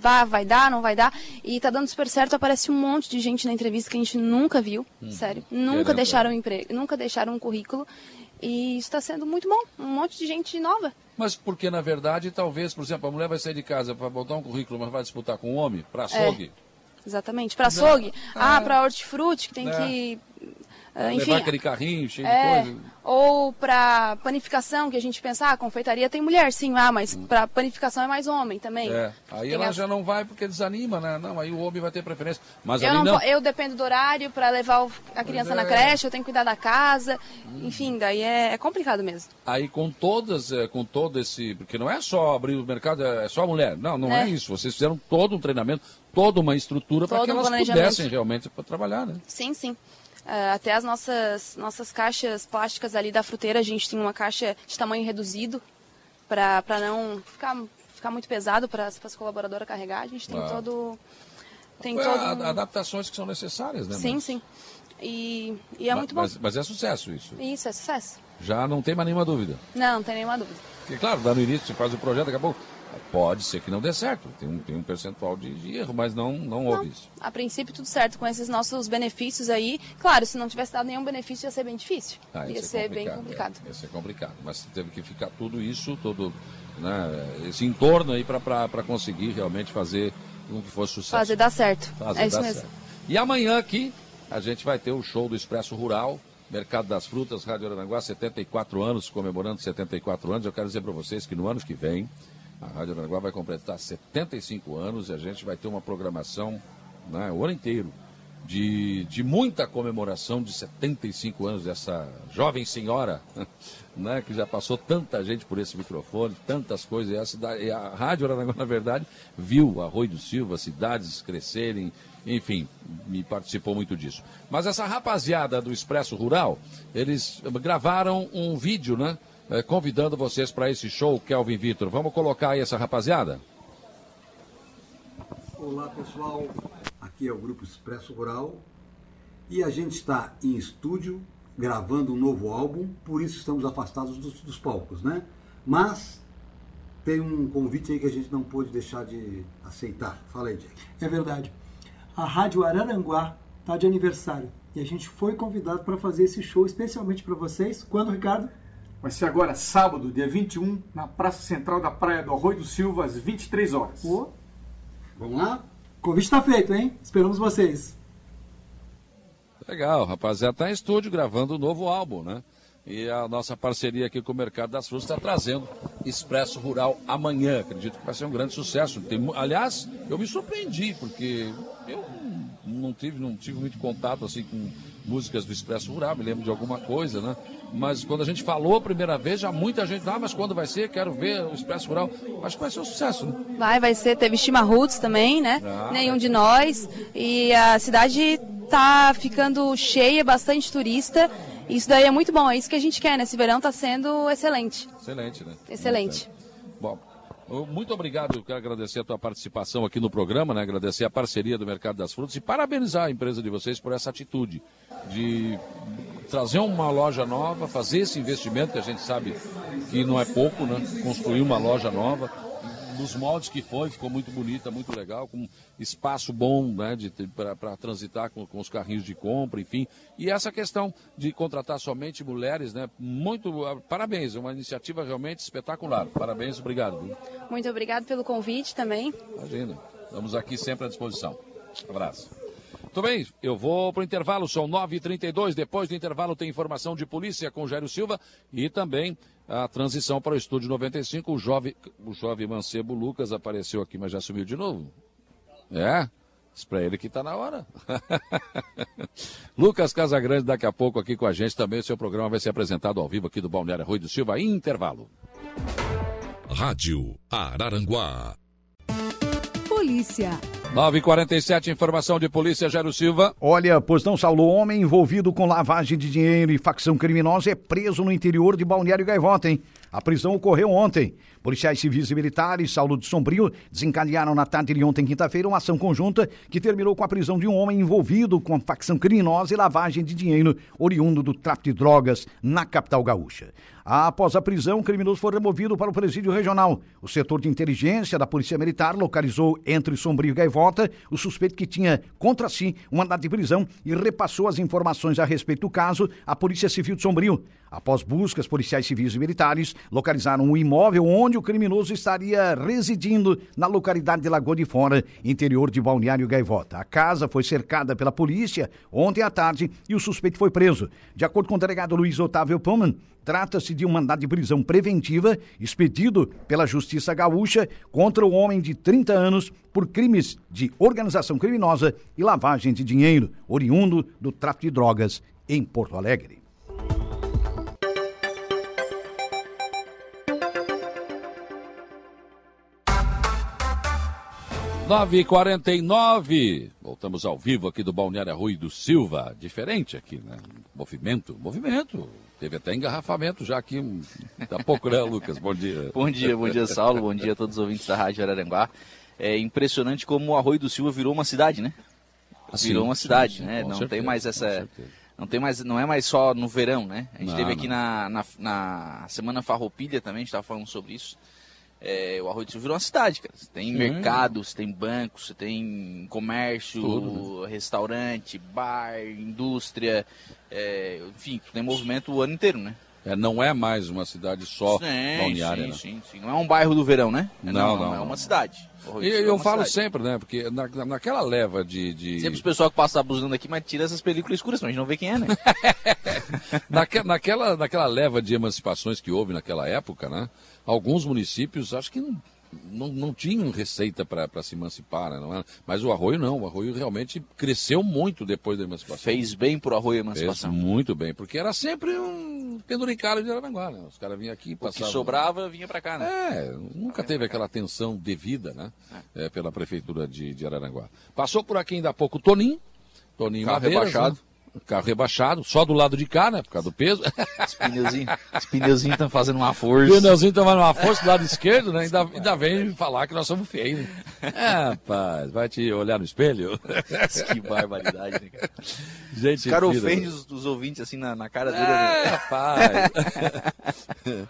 vai, vai dar, não vai dar. E tá dando super certo, aparece um monte de gente na entrevista que a gente nunca viu, sério. Nunca deixaram um emprego, nunca deixaram um currículo. E isso está sendo muito bom. Um monte de gente nova. Mas porque, na verdade, talvez, por exemplo, a mulher vai sair de casa para botar um currículo, mas vai disputar com um homem, para açougue. Exatamente. Para açougue. Ah, Ah. para hortifruti, que tem É. que. Ah, enfim, Levar aquele carrinho cheio É, de coisa. ou para panificação, que a gente pensa, ah, confeitaria tem mulher, sim, ah, mas para panificação é mais homem também. É. Aí ela as- já não vai porque desanima, né? Não, aí o homem vai ter preferência. Mas Eu, não não. eu dependo do horário para levar o- a criança é. na creche, eu tenho que cuidar da casa, enfim, daí é, é complicado mesmo. Aí com todas, eh, com todo esse. Porque não é só abrir o mercado, é só mulher. Não, não é, É. isso. Vocês fizeram todo um treinamento, toda uma estrutura para que um elas pudessem realmente trabalhar, né? Sim, sim. Ah, até as nossas, nossas caixas plásticas ali da fruteira, a gente tem uma caixa de tamanho reduzido para não ficar, ficar muito pesado para as colaboradoras carregar. A gente tem Ah. todo. Tem É, todo. adaptações que são necessárias, né? Sim, mas- sim. E, e é mas- muito bom. Mas, mas é sucesso isso. Isso, é sucesso. Já não tem mais nenhuma dúvida. Não, não tem nenhuma dúvida. Porque, claro, lá no início você faz o projeto, daqui a pouco. Pode ser que não dê certo. Tem um, tem um percentual de, de erro, mas não, não houve isso. A princípio, tudo certo com esses nossos benefícios aí. Claro, se não tivesse dado nenhum benefício, ia ser bem difícil. Ah, ia ser é bem complicado. é, ia ser complicado. Mas teve que ficar tudo isso, todo né, esse entorno aí para conseguir realmente fazer com que fosse sucesso. Fazer dar certo. Fazer é isso mesmo. certo. E amanhã aqui a gente vai ter o show do Expresso Rural, Mercado das Frutas, Rádio Aranaguá, 74 anos, comemorando 74 anos. Eu quero dizer para vocês que no ano que vem a Rádio Aranaguá vai completar 75 anos e a gente vai ter uma programação né, o ano inteiro de, de muita comemoração de 75 anos dessa jovem senhora, [laughs] né, que já passou tanta gente por esse microfone, tantas coisas. E a, cidade, a Rádio Aranaguá, [laughs] na verdade, viu Arroio do Silva, cidades crescerem, enfim, me participou muito disso. Mas essa rapaziada do Expresso Rural, eles gravaram um vídeo, né? Eh, convidando vocês para esse show, Kelvin Vitor. Vamos colocar aí essa rapaziada? Olá pessoal, aqui é o Grupo Expresso Rural e a gente está em estúdio gravando um novo álbum, por isso estamos afastados dos, dos palcos, né? Mas tem um convite aí que a gente não pôde deixar de aceitar. Fala aí, Jack. É verdade. A Rádio Araranguá está de aniversário e a gente foi convidado para fazer esse show especialmente para vocês. Quando, Ricardo? Vai ser agora sábado, dia 21, na Praça Central da Praia do Arroio do Silva, às 23 horas. Vamos lá? o convite está feito, hein? Esperamos vocês. Legal, o rapaziada está em estúdio gravando um novo álbum, né? E a nossa parceria aqui com o Mercado das Frutas está trazendo Expresso Rural amanhã. Acredito que vai ser um grande sucesso. Tem aliás, eu me surpreendi, porque eu não- não tive, não tive muito contato assim com músicas do Expresso Rural, me lembro de alguma coisa, né? Mas quando a gente falou a primeira vez, já muita gente, ah, mas quando vai ser? Quero ver o Expresso Rural. Acho que vai ser um sucesso, né? Vai, vai ser. Teve Chimarruts também, né? Ah, Nenhum de nós. E a cidade tá ficando cheia, bastante turista. Isso daí é muito bom, é isso que a gente quer, né? Esse verão tá sendo excelente. Excelente, né? Excelente. Bom, muito obrigado. Quero agradecer a tua participação aqui no programa, né? Agradecer a parceria do Mercado das Frutas e parabenizar a empresa de vocês por essa atitude de trazer uma loja nova, fazer esse investimento que a gente sabe que não é pouco, né? Construir uma loja nova. Nos moldes que foi, ficou muito bonita, muito legal, com espaço bom né, para transitar com, com os carrinhos de compra, enfim. E essa questão de contratar somente mulheres, né? Muito. ah, Parabéns, é uma iniciativa realmente espetacular. Parabéns, obrigado. viu? Muito obrigado pelo convite também. Imagina. Estamos aqui sempre à disposição. Abraço. Muito bem, eu vou para o intervalo, são 9h32. Depois do intervalo tem informação de polícia com Jairo Silva e também a transição para o estúdio 95. O jovem, o jovem mancebo Lucas apareceu aqui, mas já sumiu de novo. É? Diz pra ele que tá na hora. [laughs] Lucas Casagrande, daqui a pouco aqui com a gente também. O seu programa vai ser apresentado ao vivo aqui do Balneário Rui do Silva, em intervalo. Rádio Araranguá. Polícia. 9h47, informação de polícia, Jairo Silva. Olha, pois não, Saulo, homem envolvido com lavagem de dinheiro e facção criminosa é preso no interior de Balneário Gaivota, hein? A prisão ocorreu ontem. Policiais civis e militares, Saulo de Sombrio, desencadearam na tarde de ontem, quinta-feira, uma ação conjunta que terminou com a prisão de um homem envolvido com facção criminosa e lavagem de dinheiro oriundo do tráfico de drogas na capital gaúcha. Após a prisão, o criminoso foi removido para o presídio regional. O setor de inteligência da Polícia Militar localizou entre Sombrio e Gaivota o suspeito que tinha contra si um mandado de prisão e repassou as informações a respeito do caso à Polícia Civil de Sombrio. Após buscas, policiais civis e militares localizaram um imóvel onde o criminoso estaria residindo na localidade de Lagoa de Fora, interior de Balneário Gaivota. A casa foi cercada pela polícia ontem à tarde e o suspeito foi preso. De acordo com o delegado Luiz Otávio Pullman, trata-se de um mandado de prisão preventiva expedido pela Justiça Gaúcha contra o homem de 30 anos por crimes de organização criminosa e lavagem de dinheiro, oriundo do tráfico de drogas em Porto Alegre. Nove e quarenta e nove. Voltamos ao vivo aqui do Balneário Rui do Silva. Diferente aqui, né? Movimento, movimento. Teve até engarrafamento já aqui um... Daqui a pouco, né, Lucas? Bom dia. [laughs] bom dia, bom dia, Saulo. Bom dia a todos os ouvintes da Rádio Araranguá. É impressionante como o Arroio do Silva virou uma cidade, né? Sim, virou uma sim, cidade, sim, né? com Não certeza, tem mais essa. Não tem mais, não é mais só no verão, né? A gente Não, teve aqui na, na, na Semana Farroupilha também, a gente estava falando sobre isso. É, o Arroio do Silva virou uma cidade, cara. Você tem Sim. mercados, tem bancos, você tem comércio, Tudo, né? restaurante, bar, indústria, é, enfim, tem movimento o ano inteiro, né? É, não é mais uma cidade só Sim, balneária, sim, né? sim, sim. Não é um bairro do verão, né? Não, não, É não. uma cidade. E é eu uma falo cidade. sempre, né? Porque na, na- naquela leva de. de... Sempre os pessoal que passa abusando aqui, mas tira essas películas escuras, senão a gente não vê quem é, né? [laughs] Naque- naquela, naquela leva de emancipações que houve naquela época, né? Alguns municípios acho que não, não, não tinham receita para se emancipar, né? Não é? Mas o Arroio não, o Arroio realmente cresceu muito depois da emancipação. Fez bem pro Arroio a Fez emancipação. muito bem, porque era sempre um penduricalho de Aranaguá, né? Os caras vinham aqui e O que passavam... sobrava vinha pra cá, né? É, nunca teve aquela atenção devida, né? É, pela prefeitura de, de Araranguá. Passou por aqui ainda há pouco o Toninho. Toninho Carro Madeiras, rebaixado. né? Carro rebaixado, só do lado de cá, né? Por causa do peso. Os pneuzinhos os pneuzinhos estão fazendo uma força. O pneuzinho tomando uma força do lado esquerdo, né? Ainda, ainda vem falar que nós somos feios. Né? É, rapaz, vai te olhar no espelho. que barbaridade, né, cara? Gente, Os caras fina, ofendem né? os, os ouvintes assim na, na cara dele. É, né? rapaz.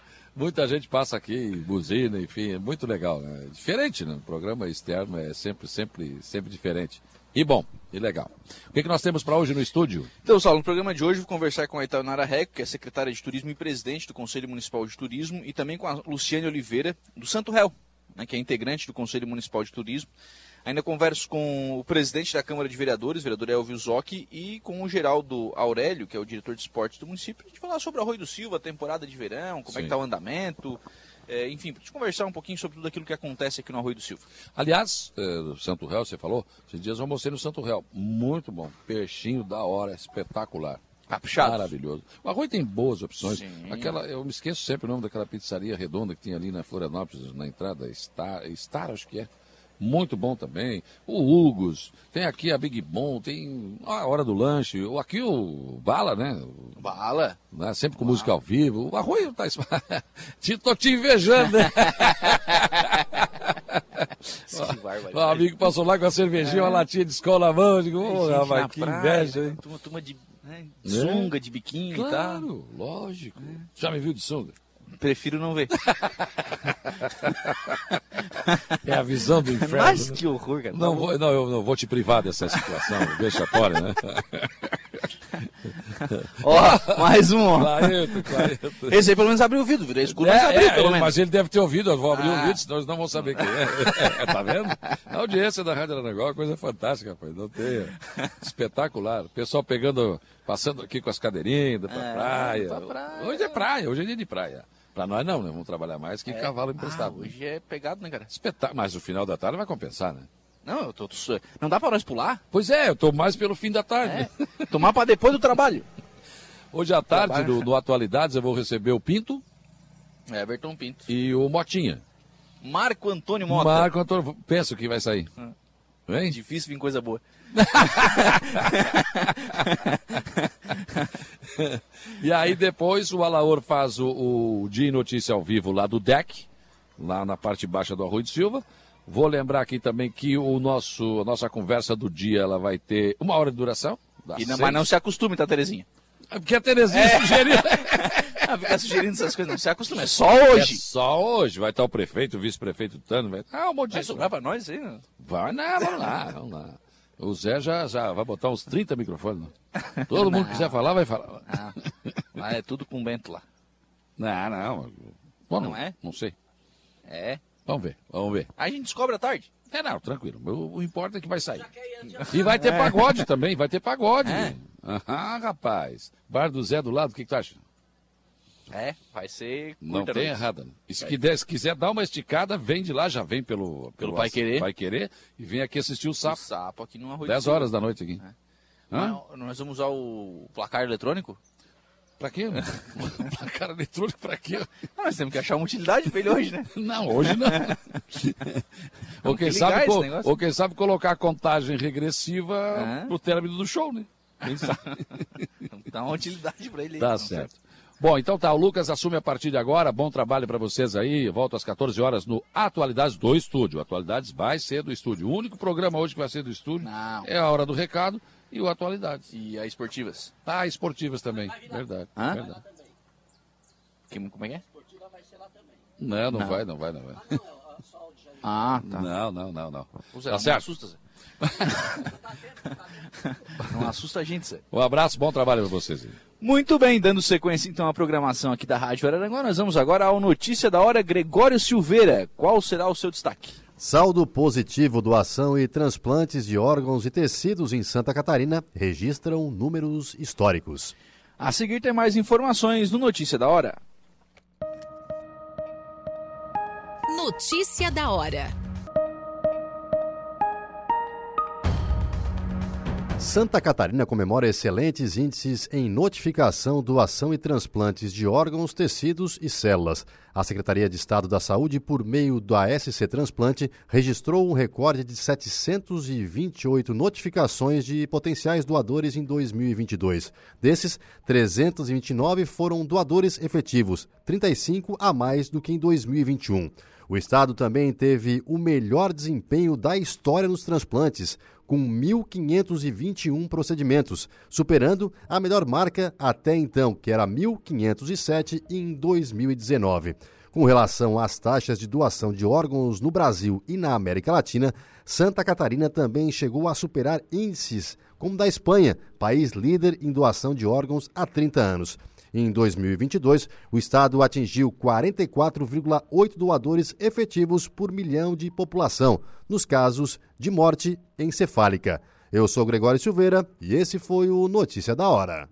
[laughs] Muita gente passa aqui, buzina, enfim, é muito legal, né? Diferente, né? O programa externo é sempre, sempre, sempre diferente. E bom, e legal. O que, que nós temos para hoje no estúdio? Então, Saulo, no programa de hoje vou conversar com a Itaunara Reco, que é secretária de Turismo e presidente do Conselho Municipal de Turismo, e também com a Luciane Oliveira, do Santo Réu, né, que é integrante do Conselho Municipal de Turismo. Ainda converso com o presidente da Câmara de Vereadores, vereador Elvio Zocchi, e com o Geraldo Aurélio, que é o diretor de esportes do município, para a gente falar sobre o Arroio do Silva, temporada de verão, como é Sim. que está o andamento, é, enfim, para conversar um pouquinho sobre tudo aquilo que acontece aqui no Arroio do Silva. Aliás, do Santo Réu, você falou, esses dias eu almocei no Santo Réu. Muito bom. Peixinho da hora, espetacular. Caprichado. Maravilhoso. O Arroio tem boas opções. Sim. Aquela, eu me esqueço sempre o nome daquela pizzaria redonda que tinha ali na Florianópolis, na entrada, Star, Star acho que é. Muito bom também. O Hugos, tem aqui a Big Bom, tem a Hora do Lanche, o- aqui o Bala, né? Bala. né? Sempre com música ao vivo. O Arroio tá. [laughs] Te- Tô te invejando, né? [laughs] O amigo passou lá com a cervejinha, uma latinha de escola na mão. Eu digo, Gente rapaz, que praia, inveja, hein? Turma, turma de né, É. sunga, de biquíni e tal. Claro, lógico. Já me viu de sunga? Prefiro não ver. É a visão do [laughs] inferno. Mas né? que horror, cara. Não, vou, não, eu não vou te privar dessa situação, [laughs] vexatória, né? Ó, mais um, ó. Clarito, clarito. Esse aí pelo menos abriu o vidro, virou escuro, mas É, abriu é, pelo menos. mas ele deve ter ouvido, eu vou abrir Ah. o vídeo, senão eles não vão saber quem é. [laughs] tá vendo? A audiência da Rádio Aranaguá é uma coisa fantástica, rapaz. Não tem. Espetacular. O pessoal pegando, passando aqui com as cadeirinhas, pra, É, praia. pra praia. Hoje é praia, hoje é dia de praia. Pra nós não, né? Vamos trabalhar mais que É. cavalo Ah, emprestado. hoje é pegado, né, cara? Espetá- Mas o final da tarde vai compensar, né? Não, eu tô, não dá pra nós pular? Pois é, eu tô mais pelo fim da tarde. [laughs] Tomar pra depois do trabalho. [laughs] Hoje à tarde, Trabalho. no, no Atualidades, eu vou receber o Pinto Everton Pinto. e o Motinha. Marco Antônio Mota. Marco Antônio, pensa o que vai sair. Vem? Difícil vir coisa boa. E aí depois o Alaor faz o, o Dia em Notícia ao vivo lá do deck, lá na parte baixa do Arroio de Silva. Vou lembrar aqui também que o nosso, a nossa conversa do dia ela vai ter uma hora de duração. E não, mas não se acostume, tá, Terezinha? É porque a Terezinha sugeriu. [laughs] Ah, ficar sugerindo essas coisas, não se acostume. É só hoje. É só hoje. Vai estar o prefeito, o vice-prefeito Tano. Vai... Ah, um monte Vai de sobrar pra nós aí? né? Vai, não, vamos lá, vamos lá. O Zé já, já vai botar uns 30 microfones. Né? [laughs] Todo mundo que quiser falar, vai falar. Ah, lá é tudo com o Bento lá. Não, não. Bom, Não é? Não sei. É. Vamos ver, vamos ver. A gente descobre à tarde. É, não, tranquilo. O, o importa é que vai sair. E vai ter pagode também, vai ter pagode. É. Aham, rapaz. Bar do Zé do lado, o que, que tu acha? É, vai ser Não tem noite. errada. né? E se, quiser, se quiser dar uma esticada, vem de lá, já vem pelo, Pelo Pai Querer. Vai Querer e vem aqui assistir o sapo. O sapo aqui no Arroio 10 de Silva. horas da noite aqui. Hã? Mas Nós vamos usar o placar eletrônico? Pra quê? [laughs] Placar eletrônico pra quê? Ah, nós temos que achar uma utilidade pra ele hoje, né? [laughs] Não, hoje não. [laughs] ou, quem que sabe, co- ou quem sabe colocar a contagem regressiva É. pro término do show, né? Quem sabe? Dá uma utilidade pra ele aí. Tá não certo. Bom, então tá, o Lucas assume a partir de agora. Bom trabalho para vocês aí. Volto às 14 horas no Atualidades do Estúdio. Atualidades vai ser do estúdio. O único programa hoje que vai ser do estúdio Não. é a Hora do Recado e o Atualidades. E as esportivas? Ah, esportivas também. Verdade. Hã? verdade. Que- como é que é? Não, não, Não. vai, não vai, não vai. Ah, tá. Não, não, não, não. Zé, Tá não certo? assusta, Zé. Não assusta a gente, Zé. Um abraço, bom trabalho para vocês. Muito bem, dando sequência então à programação aqui da Rádio Araranguá, nós vamos agora ao Notícia da Hora Gregório Silveira. Qual será o seu destaque? Saldo positivo, doação e transplantes de órgãos e tecidos em Santa Catarina registram números históricos. A seguir tem mais informações no Notícia da Hora. Notícia da hora. Santa Catarina comemora excelentes índices em notificação, doação e transplantes de órgãos, tecidos e células. A Secretaria de Estado da Saúde, por meio da SC Transplante, registrou um recorde de 728 notificações de potenciais doadores em 2022. Desses, 329 foram doadores efetivos, 35 a mais do que em 2021. O Estado também teve o melhor desempenho da história nos transplantes, com 1.521 procedimentos, superando a melhor marca até então, que era 1.507 em 2019. Com relação às taxas de doação de órgãos no Brasil e na América Latina, Santa Catarina também chegou a superar índices como da Espanha, país líder em doação de órgãos há 30 anos. Em 2022, o estado atingiu 44,8 doadores efetivos por milhão de população, nos casos de morte encefálica. Eu sou Gregório Silveira e esse foi o Notícia da Hora.